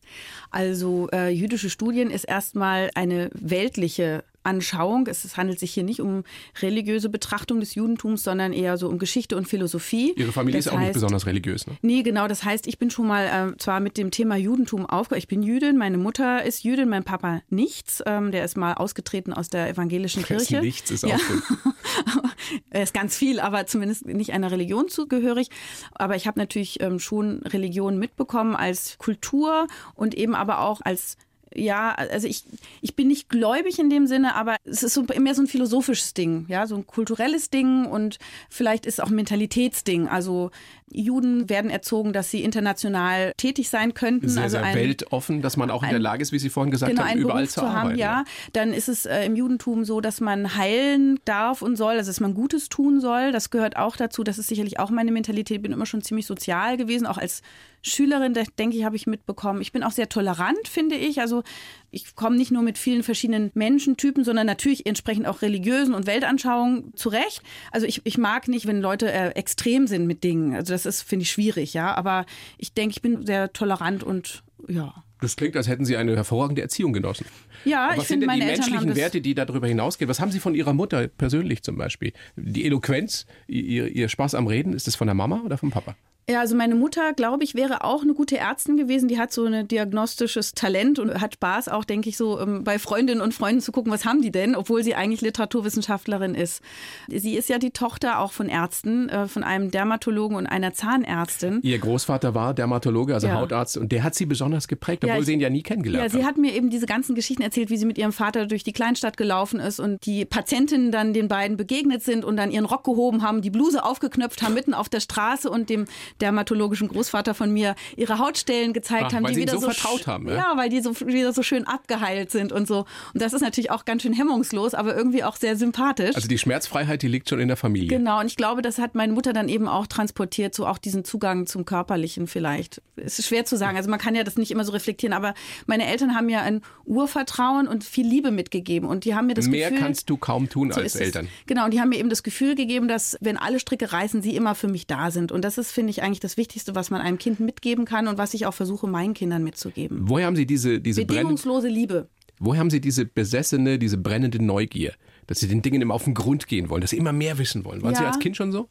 Also äh, jüdische Studien ist erstmal eine weltliche Anschauung. Es, handelt sich hier nicht um religiöse Betrachtung des Judentums, sondern eher so um Geschichte und Philosophie. Ihre Familie das ist auch nicht heißt, besonders religiös. Ne? Nee, genau. Das heißt, ich bin schon mal äh, zwar mit dem Thema Judentum aufgehört. Ich bin Jüdin, meine Mutter ist Jüdin, mein Papa nichts. Ähm, der ist mal ausgetreten aus der evangelischen Das Kirche. Nichts ist Ja. auch gut. Er ist ganz viel, aber zumindest nicht einer Religion zugehörig. Aber ich habe natürlich ähm, schon Religion mitbekommen als Kultur und eben aber auch als ja, also ich, ich bin nicht gläubig in dem Sinne, aber es ist so mehr so ein philosophisches Ding, ja, so ein kulturelles Ding und vielleicht ist auch ein Mentalitätsding. Also Juden werden erzogen, dass sie international tätig sein könnten. Sehr, also sehr ein, weltoffen, dass man auch in der ein- Lage ist, wie Sie vorhin gesagt genau, haben, überall Beruf zu zu haben, arbeiten. ja. Dann ist es äh, im Judentum so, dass man heilen darf und soll, also dass man Gutes tun soll. Das gehört auch dazu. Das ist sicherlich auch meine Mentalität. Ich bin immer schon ziemlich sozial gewesen, auch als Schülerin, denke ich, habe ich mitbekommen. Ich bin auch sehr tolerant, finde ich. Also ich komme nicht nur mit vielen verschiedenen Menschentypen, sondern natürlich entsprechend auch religiösen und Weltanschauungen zurecht. Also ich, ich mag nicht, wenn Leute äh, extrem sind mit Dingen. Also das ist, finde ich, schwierig, ja. Aber ich denke, ich bin sehr tolerant und ja. Das klingt, als hätten Sie eine hervorragende Erziehung genossen. Ja, Aber ich was sind finde, denn meine die Eltern menschlichen Werte, die darüber hinausgehen? Was haben Sie von Ihrer Mutter persönlich zum Beispiel? Die Eloquenz, ihr, ihr Spaß am Reden, ist das von der Mama oder vom Papa? Ja, also meine Mutter, glaube ich, wäre auch eine gute Ärztin gewesen. Die hat so ein diagnostisches Talent und hat Spaß auch, denke ich, so ähm, bei Freundinnen und Freunden zu gucken, was haben die denn, obwohl sie eigentlich Literaturwissenschaftlerin ist. Sie ist ja die Tochter auch von Ärzten, äh, von einem Dermatologen und einer Zahnärztin. Ihr Großvater war Dermatologe, also Ja. Hautarzt, und der hat Sie besonders geprägt, Ja, obwohl ich- Sie ihn ja nie kennengelernt Ja, sie hat mir eben diese ganzen Geschichten erzählt, wie sie mit ihrem Vater durch die Kleinstadt gelaufen ist und die Patientinnen dann den beiden begegnet sind und dann ihren Rock gehoben haben, die Bluse aufgeknöpft haben mitten auf der Straße und dem dermatologischen Großvater von mir ihre Hautstellen gezeigt Ach, haben, die wieder so vertraut haben, ja? Ja, weil die so wieder so schön abgeheilt sind und so. Und das ist natürlich auch ganz schön hemmungslos, aber irgendwie auch sehr sympathisch. Also die Schmerzfreiheit, die liegt schon in der Familie. Genau, und ich glaube, das hat meine Mutter dann eben auch transportiert, so auch diesen Zugang zum Körperlichen vielleicht. Es ist schwer zu sagen, also man kann ja das nicht immer so reflektieren, aber meine Eltern haben mir ein Urvertrauen und viel Liebe mitgegeben und die haben mir das Mehr Gefühl... kannst du kaum tun so als es. Eltern. Genau, und die haben mir eben das Gefühl gegeben, dass wenn alle Stricke reißen, sie immer für mich da sind. Und das ist, finde ich, eigentlich das Wichtigste, was man einem Kind mitgeben kann und was ich auch versuche, meinen Kindern mitzugeben. Woher haben Sie diese, diese Bedingungslose Liebe. woher haben Sie diese besessene, diese brennende Neugier? Dass Sie den Dingen immer auf den Grund gehen wollen, dass Sie immer mehr wissen wollen. Waren Ja. Sie als Kind schon so?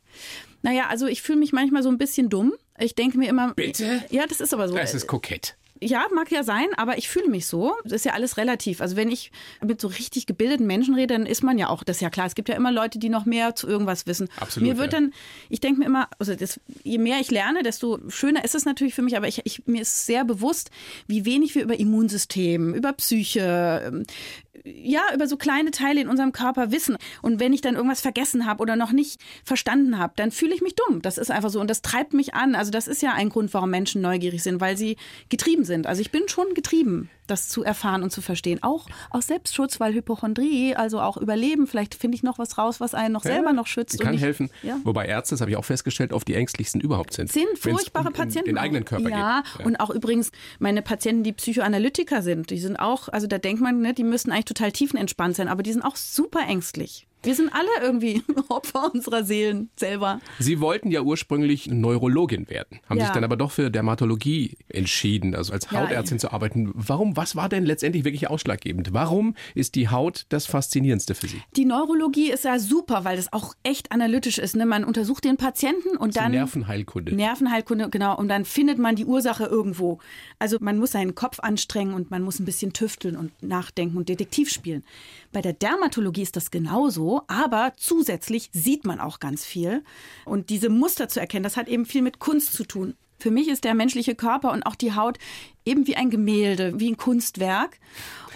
Naja, also ich fühle mich manchmal so ein bisschen dumm. Ich denke mir immer. Bitte? Ja, das ist aber so. Das ist kokett. Ja, mag ja sein, aber ich fühle mich so. Das ist ja alles relativ. Also wenn ich mit so richtig gebildeten Menschen rede, dann ist man ja auch, das ist ja klar, es gibt ja immer Leute, die noch mehr zu irgendwas wissen. Absolut, Mir wird ja. dann, ich denke mir immer, also das, je mehr ich lerne, desto schöner ist es natürlich für mich, aber ich, ich, mir ist sehr bewusst, wie wenig wir über Immunsystem, über Psyche, ähm, ja, über so kleine Teile in unserem Körper wissen. Und wenn ich dann irgendwas vergessen habe oder noch nicht verstanden habe, dann fühle ich mich dumm. Das ist einfach so. Und das treibt mich an. Also das ist ja ein Grund, warum Menschen neugierig sind, weil sie getrieben sind. Also ich bin schon getrieben, das zu erfahren und zu verstehen. Auch aus Selbstschutz, weil Hypochondrie, also auch Überleben, vielleicht finde ich noch was raus, was einen noch selber noch schützt. Kann und ich, helfen. Ja. Wobei Ärzte, das habe ich auch festgestellt, oft die ängstlichsten überhaupt sind. sind furchtbare um, um Patienten. Den auch. eigenen Körper ja, geht. und auch übrigens meine Patienten, die Psychoanalytiker sind, die sind auch, also da denkt man, ne, die müssten eigentlich total tiefenentspannt sein, aber die sind auch super ängstlich. Wir sind alle irgendwie Opfer unserer Seelen selber. Sie wollten ja ursprünglich Neurologin werden, haben Ja. sich dann aber doch für Dermatologie entschieden, also als Ja, Hautärztin zu arbeiten. Warum? Was war denn letztendlich wirklich ausschlaggebend? Warum ist die Haut das Faszinierendste für Sie? Die Neurologie ist ja super, weil das auch echt analytisch ist. Ne? Man untersucht den Patienten und dann Nervenheilkunde. Nervenheilkunde, genau, und dann findet man die Ursache irgendwo. Also man muss seinen Kopf anstrengen und man muss ein bisschen tüfteln und nachdenken und Detektiv spielen. Bei der Dermatologie ist das genauso, aber zusätzlich sieht man auch ganz viel. Und diese Muster zu erkennen, das hat eben viel mit Kunst zu tun. Für mich ist der menschliche Körper und auch die Haut eben wie ein Gemälde, wie ein Kunstwerk.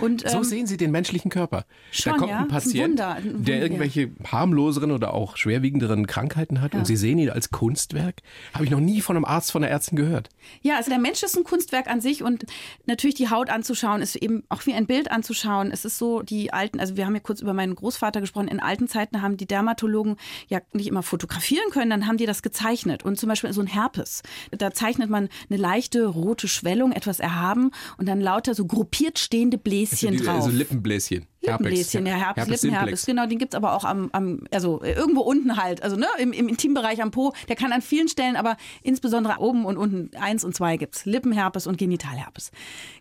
Und, So ähm, sehen Sie den menschlichen Körper. schon, da kommt ja. ein ist ein Patient, Wunder, ein der ja. irgendwelche harmloseren oder auch schwerwiegenderen Krankheiten hat und Sie sehen ihn als Kunstwerk. Habe ich noch nie von einem Arzt, von einer Ärztin gehört. Ja, also der Mensch ist ein Kunstwerk an sich und natürlich die Haut anzuschauen ist eben auch wie ein Bild anzuschauen. Es ist so, die alten, also wir haben ja kurz über meinen Großvater gesprochen, in alten Zeiten haben die Dermatologen ja nicht immer fotografieren können, dann haben die das gezeichnet. Und zum Beispiel so ein Herpes, da zeichnet man eine leichte rote Schwellung, etwas erhaben und dann lauter so gruppiert stehende Bläschen Die- drauf. Also Lippenbläschen. Lippenbläschen, ja, Herpes, Herpes Lippenherpes, genau, den gibt's aber auch am, am also äh, irgendwo unten halt, also ne, im, im Intimbereich am Po, der kann an vielen Stellen, aber insbesondere oben und unten eins und zwei gibt's, Lippenherpes und Genitalherpes.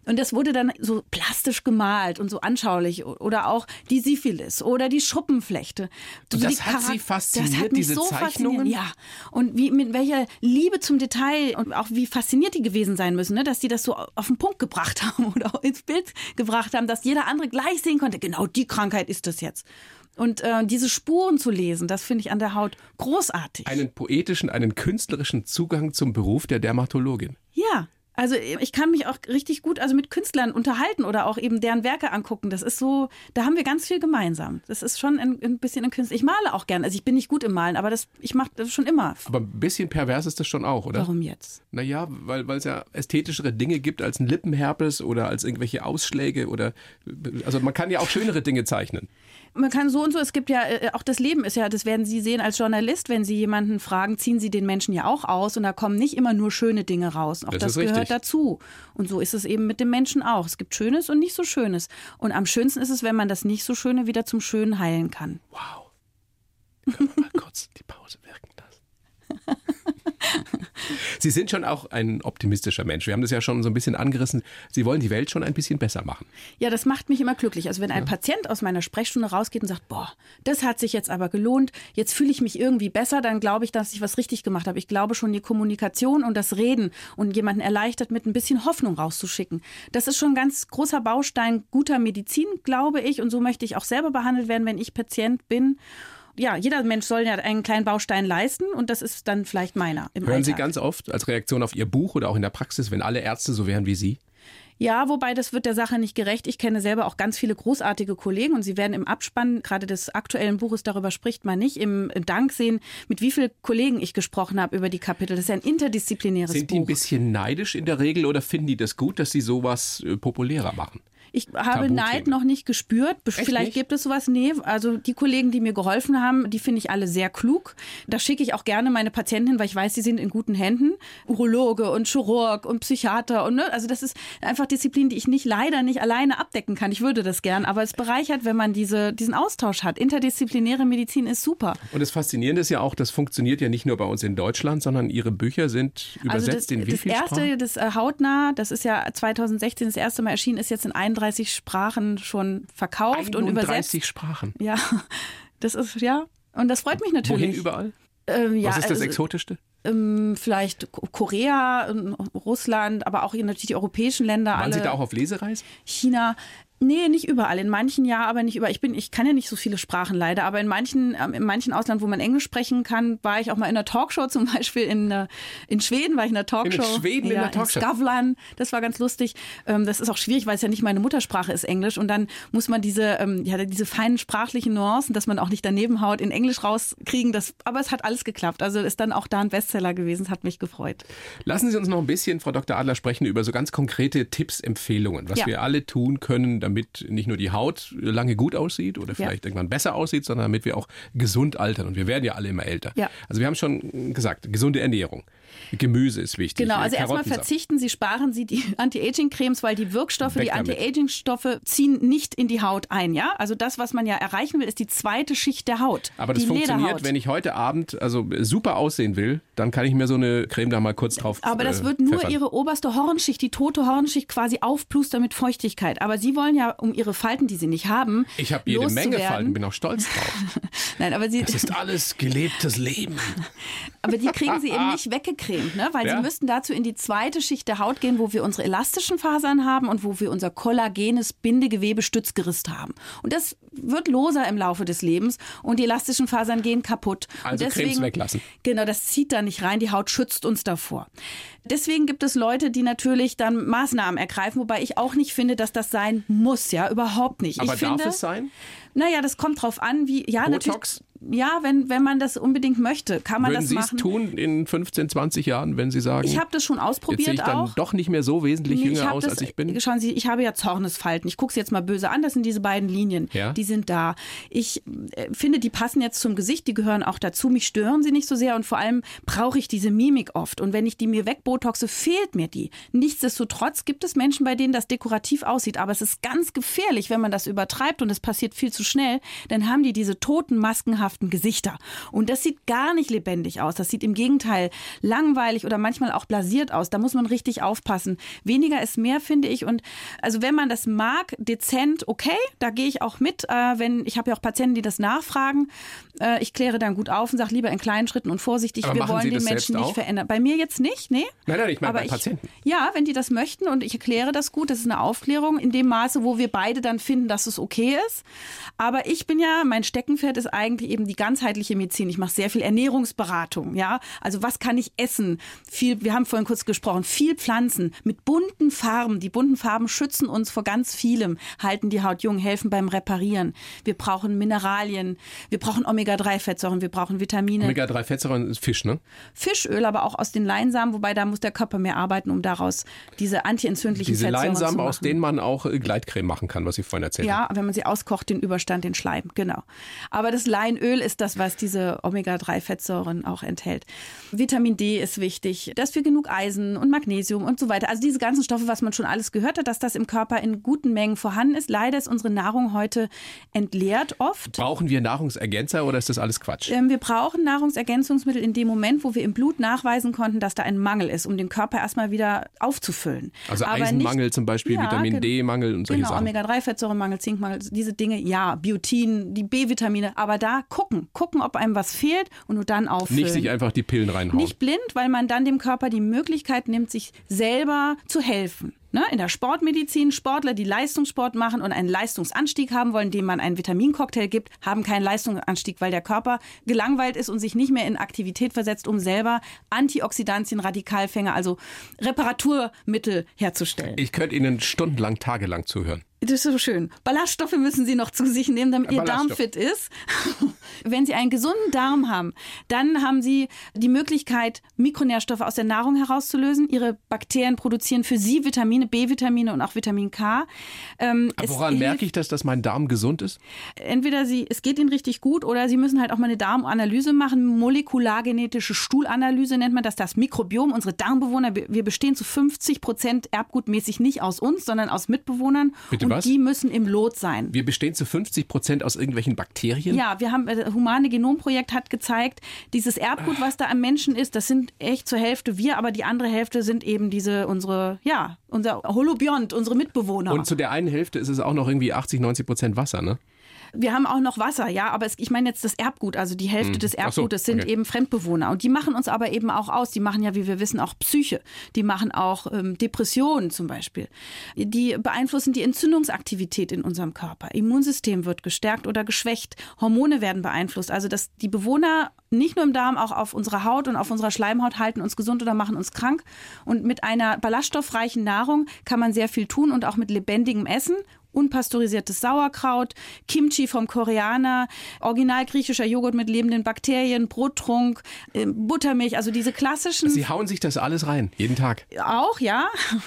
Und das wurde dann so plastisch gemalt und so anschaulich oder auch die Syphilis oder die Schuppenflechte. So das hat Sie fasziniert, das hat mich diese so Zeichnungen? Fasziniert. Ja, und wie mit welcher Liebe zum Detail und auch wie fasziniert die gewesen sein müssen, ne? dass die das so auf den Punkt gebracht haben oder ins Bild gebracht haben, dass jeder andere gleich sehen konnte, genau die Krankheit ist das jetzt. Und äh, diese Spuren zu lesen, das finde ich an der Haut großartig. Einen poetischen, einen künstlerischen Zugang zum Beruf der Dermatologin. ja. Also ich kann mich auch richtig gut also mit Künstlern unterhalten oder auch eben deren Werke angucken. Das ist so, da haben wir ganz viel gemeinsam. Das ist schon ein, ein bisschen ein Künstler. Ich male auch gern. Also ich bin nicht gut im Malen, aber das, ich mache das schon immer. Aber ein bisschen pervers ist das schon auch, oder? Warum jetzt? Naja, weil weil es ja ästhetischere Dinge gibt als ein Lippenherpes oder als irgendwelche Ausschläge oder also man kann ja auch schönere Dinge zeichnen. Man kann so und so, es gibt ja, äh, auch das Leben ist ja, das werden Sie sehen als Journalist, wenn Sie jemanden fragen, ziehen Sie den Menschen ja auch aus und da kommen nicht immer nur schöne Dinge raus. Auch Das das, ist richtig. gehört dazu. Und so ist es eben mit dem Menschen auch. Es gibt Schönes und nicht so Schönes. Und am schönsten ist es, wenn man das nicht so Schöne wieder zum Schönen heilen kann. Wow. Können wir mal kurz die Pause lassen? Sie sind schon auch ein optimistischer Mensch. Wir haben das ja schon so ein bisschen angerissen. Sie wollen die Welt schon ein bisschen besser machen. Ja, das macht mich immer glücklich. Also wenn ein Patient aus meiner Sprechstunde rausgeht und sagt, boah, das hat sich jetzt aber gelohnt, jetzt fühle ich mich irgendwie besser, dann glaube ich, dass ich was richtig gemacht habe. Ich glaube schon, die Kommunikation und das Reden und jemanden erleichtert mit ein bisschen Hoffnung rauszuschicken. Das ist schon ein ganz großer Baustein guter Medizin, glaube ich. Und so möchte ich auch selber behandelt werden, wenn ich Patient bin. Ja, jeder Mensch soll ja einen kleinen Baustein leisten und das ist dann vielleicht meiner im Hören Sie Alltag. ganz oft als Reaktion auf Ihr Buch oder auch in der Praxis, wenn alle Ärzte so wären wie Sie? Ja, wobei das wird der Sache nicht gerecht. Ich kenne selber auch ganz viele großartige Kollegen und sie werden im Abspann gerade des aktuellen Buches, darüber spricht man nicht, im Dank sehen, mit wie vielen Kollegen ich gesprochen habe über die Kapitel. Das ist ja ein interdisziplinäres Sind die ein Buch. bisschen neidisch in der Regel oder finden die das gut, dass Sie sowas äh, populärer machen? Ich habe Tabuthema. Neid noch nicht gespürt. Vielleicht nicht? gibt es sowas. Nee, also die Kollegen, die mir geholfen haben, die finde ich alle sehr klug. Da schicke ich auch gerne meine Patienten hin, weil ich weiß, sie sind in guten Händen. Urologe und Chirurg und Psychiater und ne, also das ist einfach Disziplin, die ich nicht leider nicht alleine abdecken kann. Ich würde das gern, aber es bereichert, wenn man diese, diesen Austausch hat. Interdisziplinäre Medizin ist super. Und das Faszinierende ist ja auch, das funktioniert ja nicht nur bei uns in Deutschland, sondern Ihre Bücher sind übersetzt also das, in wie das viel erste, Sprachen? das äh, Hautnah, das ist ja 2016 das erste Mal erschienen, ist jetzt in 31 Sprachen schon verkauft und übersetzt. 31 Sprachen. Ja, das ist, ja. Und das freut mich natürlich. Wohin überall? Ähm, ja, Was ist das also, Exotischste? Ähm, vielleicht Korea, ähm, Russland, aber auch natürlich die europäischen Länder. Waren alle, Sie da auch auf Lesereise? China. Nee, nicht überall. In manchen ja, aber nicht überall. Ich bin, ich kann ja nicht so viele Sprachen leider, aber in manchen, ähm, in manchen Ausland, wo man Englisch sprechen kann, war ich auch mal in einer Talkshow, zum Beispiel in, äh, in Schweden war ich in einer Talkshow. In Schweden ja, in der Talkshow. In Skavlan. Das war ganz lustig. Das ist auch schwierig, weil es ja nicht meine Muttersprache ist, Englisch. Und dann muss man diese, ja, diese feinen sprachlichen Nuancen, dass man auch nicht daneben haut, in Englisch rauskriegen. Das, aber es hat alles geklappt. Also ist dann auch da ein Bestseller gewesen. Es hat mich gefreut. Lassen Sie uns noch ein bisschen, Frau Dr. Adler, sprechen über so ganz konkrete Tipps, Empfehlungen, was Ja. wir alle tun können, damit nicht nur die Haut lange gut aussieht oder vielleicht irgendwann besser aussieht, sondern damit wir auch gesund altern. Und wir werden ja alle immer älter. Ja. Also wir haben schon gesagt, gesunde Ernährung. Gemüse ist wichtig. Genau, also erstmal verzichten Sie, sparen Sie die Anti-Aging-Cremes, weil die Wirkstoffe, Weg die. Anti-Aging-Stoffe ziehen nicht in die Haut ein, ja? Also das, was man ja erreichen will, ist die zweite Schicht der Haut. Aber das funktioniert, Lederhaut. wenn ich heute Abend also super aussehen will, dann kann ich mir so eine Creme da mal kurz drauf Aber das äh, wird nur pfeffern. ihre oberste Hornschicht, die tote Hornschicht quasi aufplustern mit Feuchtigkeit. Aber Sie wollen ja, um Ihre Falten, die Sie nicht haben, Ich habe jede Menge Falten, bin auch stolz drauf. Nein, aber Sie, Das ist alles gelebtes Leben. aber die kriegen Sie eben nicht weggecremt, ne? weil Ja. Sie müssten dazu in die zweite Schicht der Haut gehen, wo wir unsere elastischen Fasern haben und wo wir unser kollagenes Bindegewebe-Stützgerüst haben. Und das wird loser im Laufe des Lebens und die elastischen Fasern gehen kaputt. Also und Cremes weglassen. Genau, das zieht da nicht rein. Die Haut schützt uns davor. Deswegen gibt es Leute, die natürlich dann Maßnahmen ergreifen, wobei ich auch nicht finde, dass das sein muss. Ja, überhaupt nicht. Aber ich darf finde, es sein? Naja, das kommt drauf an, wie. Ja, Botox? natürlich. Ja, wenn, wenn man das unbedingt möchte, kann man Würden das Sie es machen. tun in 15, 20 Jahren, wenn Sie sagen, Ich habe das schon jetzt sehe ausprobiert ich dann auch. doch nicht mehr so wesentlich Nee, jünger aus, das, als ich bin? Schauen Sie, ich habe ja Zornesfalten. Ich gucke es jetzt mal böse an. Das sind diese beiden Linien. Ja. Die sind da. Ich äh, finde, die passen jetzt zum Gesicht. Die gehören auch dazu. Mich stören sie nicht so sehr. Und vor allem brauche ich diese Mimik oft. Und wenn ich die mir wegbotoxe, fehlt mir die. Nichtsdestotrotz gibt es Menschen, bei denen das dekorativ aussieht. Aber es ist ganz gefährlich, wenn man das übertreibt und es passiert viel zu schnell. Dann haben die diese toten, maskenhaften Gesichter. Und das sieht gar nicht lebendig aus. Das sieht im Gegenteil langweilig oder manchmal auch blasiert aus. Da muss man richtig aufpassen. Weniger ist mehr, finde ich. Und also wenn man das mag, dezent, okay, da gehe ich auch mit. Äh, wenn ich habe ja auch Patienten, die das nachfragen. Äh, ich kläre dann gut auf und sage lieber in kleinen Schritten und vorsichtig. Aber Wir wollen den Menschen nicht auch? verändern. Bei mir jetzt nicht, nee. Nein, nein, ich meine bei Patienten. Ja, wenn die das möchten und ich erkläre das gut, das ist eine Aufklärung in dem Maße, wo wir beide dann finden, dass es okay ist. Aber ich bin ja, mein Steckenpferd ist eigentlich eben die ganzheitliche Medizin. Ich mache sehr viel Ernährungsberatung, ja. Also was kann ich essen? Viel, wir haben vorhin kurz gesprochen, viel Pflanzen mit bunten Farben. Die bunten Farben schützen uns vor ganz vielem, halten die Haut jung, helfen beim Reparieren. Wir brauchen Mineralien, wir brauchen Omega-3-Fettsäuren, wir brauchen Vitamine. Omega-3-Fettsäuren ist Fisch, ne? Fischöl, aber auch aus den Leinsamen, wobei da muss der Körper mehr arbeiten, um daraus diese antientzündlichen Diese Fettsäuren Leinsamen, zu machen. aus denen man auch äh, Gleitcreme machen kann, was Sie vorhin erzählt haben. ja, wenn man sie auskocht, den Überstand, den Schleim, genau. Aber das Leinöl ist das, was diese Omega-3-Fettsäuren auch enthält. Vitamin D ist wichtig, dass wir genug Eisen und Magnesium und so weiter. Also diese ganzen Stoffe, was man schon alles gehört hat, dass das im Körper in guten Mengen vorhanden ist. Leider ist unsere Nahrung heute entleert oft. Brauchen wir Nahrungsergänzer oder ist das alles Quatsch? Ähm, Wir brauchen Nahrungsergänzungsmittel in dem Moment, wo wir im Blut nachweisen konnten, dass da ein Mangel ist, um den Körper erstmal wieder aufzufüllen. Also Aber Eisenmangel nicht- zum Beispiel, Ja, Vitamin D-Mangel und solche Genau, Sachen. Omega-3-Fettsäurenmangel, Zinkmangel, diese Dinge, ja, Biotin, die B-Vitamine, aber da gucken, gucken, ob einem was fehlt und nur dann auffüllen. Nicht sich einfach die Pillen reinhauen. Nicht blind, weil man dann dem Körper die Möglichkeit nimmt, sich selber zu helfen. Ne? In der Sportmedizin, Sportler, die Leistungssport machen und einen Leistungsanstieg haben wollen, dem man einen Vitamincocktail gibt, haben keinen Leistungsanstieg, weil der Körper gelangweilt ist und sich nicht mehr in Aktivität versetzt, um selber Antioxidantien, Radikalfänger, also Reparaturmittel herzustellen. ich könnte Ihnen stundenlang, tagelang zuhören. Das ist so schön. Ballaststoffe müssen Sie noch zu sich nehmen, damit Ihr Darm fit ist. Wenn Sie einen gesunden Darm haben, dann haben Sie die Möglichkeit, Mikronährstoffe aus der Nahrung herauszulösen. Ihre Bakterien produzieren für Sie Vitamine, B-Vitamine und auch Vitamin K. Ähm, Woran merke ich das, dass mein Darm gesund ist? entweder sie, es geht ihnen richtig gut oder sie müssen halt auch mal eine Darmanalyse machen. Molekulargenetische Stuhlanalyse nennt man das, das Mikrobiom. Unsere Darmbewohner, wir bestehen zu 50 Prozent erbgutmäßig nicht aus uns, sondern aus Mitbewohnern. Bitte was? die müssen im Lot sein. Wir bestehen zu 50 Prozent aus irgendwelchen Bakterien. Ja, wir haben, das Humane Genomprojekt hat gezeigt, dieses Erbgut, was da am Menschen ist, das sind echt zur Hälfte wir, aber die andere Hälfte sind eben diese, unsere, ja, unser Holobiont, unsere Mitbewohner. Und zu der einen Hälfte ist es auch noch irgendwie 80, 90 Prozent Wasser, ne? Wir haben auch noch Wasser, ja, aber es, ich meine jetzt das Erbgut, also die Hälfte Hm. des Ach so, Erbgutes sind okay. eben Fremdbewohner. Und die machen uns aber eben auch aus. Die machen ja, wie wir wissen, auch Psyche. Die machen auch ähm, Depressionen zum Beispiel. Die beeinflussen die Entzündungsaktivität in unserem Körper. Immunsystem wird gestärkt oder geschwächt. Hormone werden beeinflusst. Also, dass die Bewohner nicht nur im Darm, auch auf unserer Haut und auf unserer Schleimhaut halten uns gesund oder machen uns krank. Und mit einer ballaststoffreichen Nahrung kann man sehr viel tun und auch mit lebendigem Essen unpasteurisiertes Sauerkraut, Kimchi vom Koreaner, original griechischer Joghurt mit lebenden Bakterien, Brottrunk, äh, Buttermilch, also diese klassischen Sie hauen sich das alles rein, jeden Tag. auch, ja.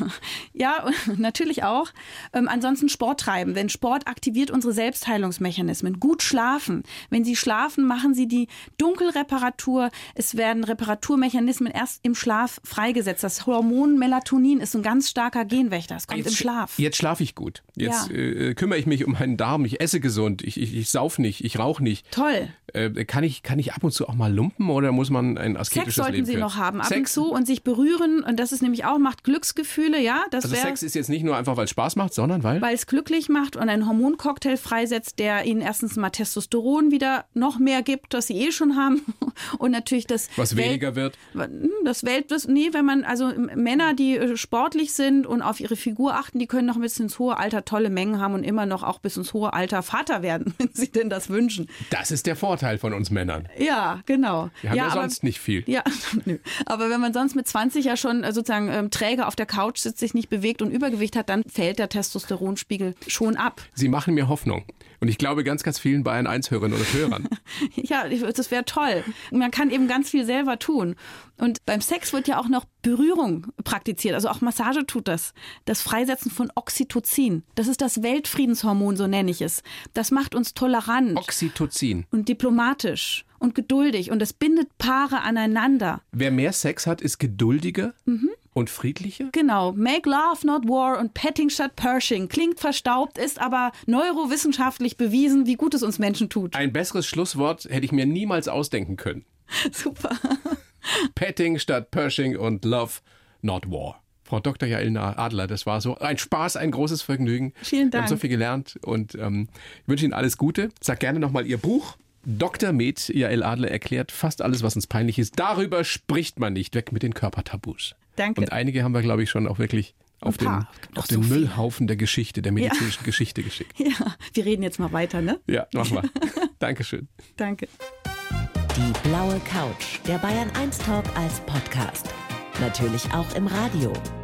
ja, natürlich auch. Ähm, ansonsten Sport treiben. Denn Sport aktiviert unsere Selbstheilungsmechanismen. Gut schlafen. Wenn Sie schlafen, machen Sie die Dunkelreparatur. Es werden Reparaturmechanismen erst im Schlaf freigesetzt. Das Hormon Melatonin ist ein ganz starker Genwächter. Es kommt im sch- Schlaf. Jetzt schlafe ich gut. Jetzt Ja. Äh, kümmere ich mich um meinen Darm. Ich esse gesund. Ich, ich, ich sauf nicht. Ich rauche nicht. Toll. Äh, kann, ich, kann ich ab und zu auch mal lumpen oder muss man ein Sex asketisches sollten Leben Sie führen? noch haben, ab und Sex? zu und sich berühren. Und das ist nämlich auch, macht Glücksgefühle, ja. Das Also wär- Sex ist jetzt nicht nur einfach, weil es Spaß macht, sondern weil... weil es glücklich macht und einen Hormoncocktail freisetzt, der ihnen erstens mal Testosteron wieder noch mehr gibt, das sie eh schon haben und natürlich das was Welt- weniger wird. Hm, das Welt, das, nee, wenn man, also Männer, die äh, sportlich sind und auf ihre Figur achten, die können noch bis ins hohe Alter tolle Mengen haben und immer noch auch bis ins hohe Alter Vater werden, wenn sie denn das wünschen. Das ist der Vorteil von uns Männern. Ja, genau. Wir haben ja, aber- sonst nicht viel. ja, nö. aber wenn man sonst mit 20 ja schon äh, sozusagen ähm, träge auf der Couch sitzt, sich nicht bewegt und Übergewicht hat, dann fällt der Testosteronspiegel schon ab. Sie machen mir Hoffnung. Und ich glaube ganz, ganz vielen Bayern 1 Hörerinnen oder Hörern. Ja, das wäre toll. Man kann eben ganz viel selber tun. Und beim Sex wird ja auch noch Berührung praktiziert. Also auch Massage tut das. Das Freisetzen von Oxytocin. Das ist das Weltfriedenshormon, so nenne ich es. Das macht uns tolerant Oxytocin. und diplomatisch und geduldig. Und das bindet Paare aneinander. Wer mehr Sex hat, ist geduldiger Mhm. und friedlicher. Genau. Make love, not war und petting statt Pershing. Klingt verstaubt, ist aber neurowissenschaftlich bewiesen, wie gut es uns Menschen tut. Ein besseres Schlusswort hätte ich mir niemals ausdenken können. Super. Petting statt Pershing und Love, not War. Frau Dr. Jael Adler, das war so ein Spaß, ein großes Vergnügen. Vielen Wir haben Dank. so viel gelernt und ähm, ich wünsche Ihnen alles Gute. Sag gerne nochmal Ihr Buch. Dr. Med Jael Adler erklärt fast alles, was uns peinlich ist. Darüber spricht man nicht. Weg mit den Körpertabus. Danke. Und einige haben wir, glaube ich, schon auch wirklich auf den, auf den so viel. Müllhaufen der Geschichte, der medizinischen Geschichte geschickt. Ja, wir reden jetzt mal weiter, ne? Ja, mach mal. Dankeschön. Danke. Die blaue Couch, der Bayern 1 Talk als Podcast. Natürlich auch im Radio.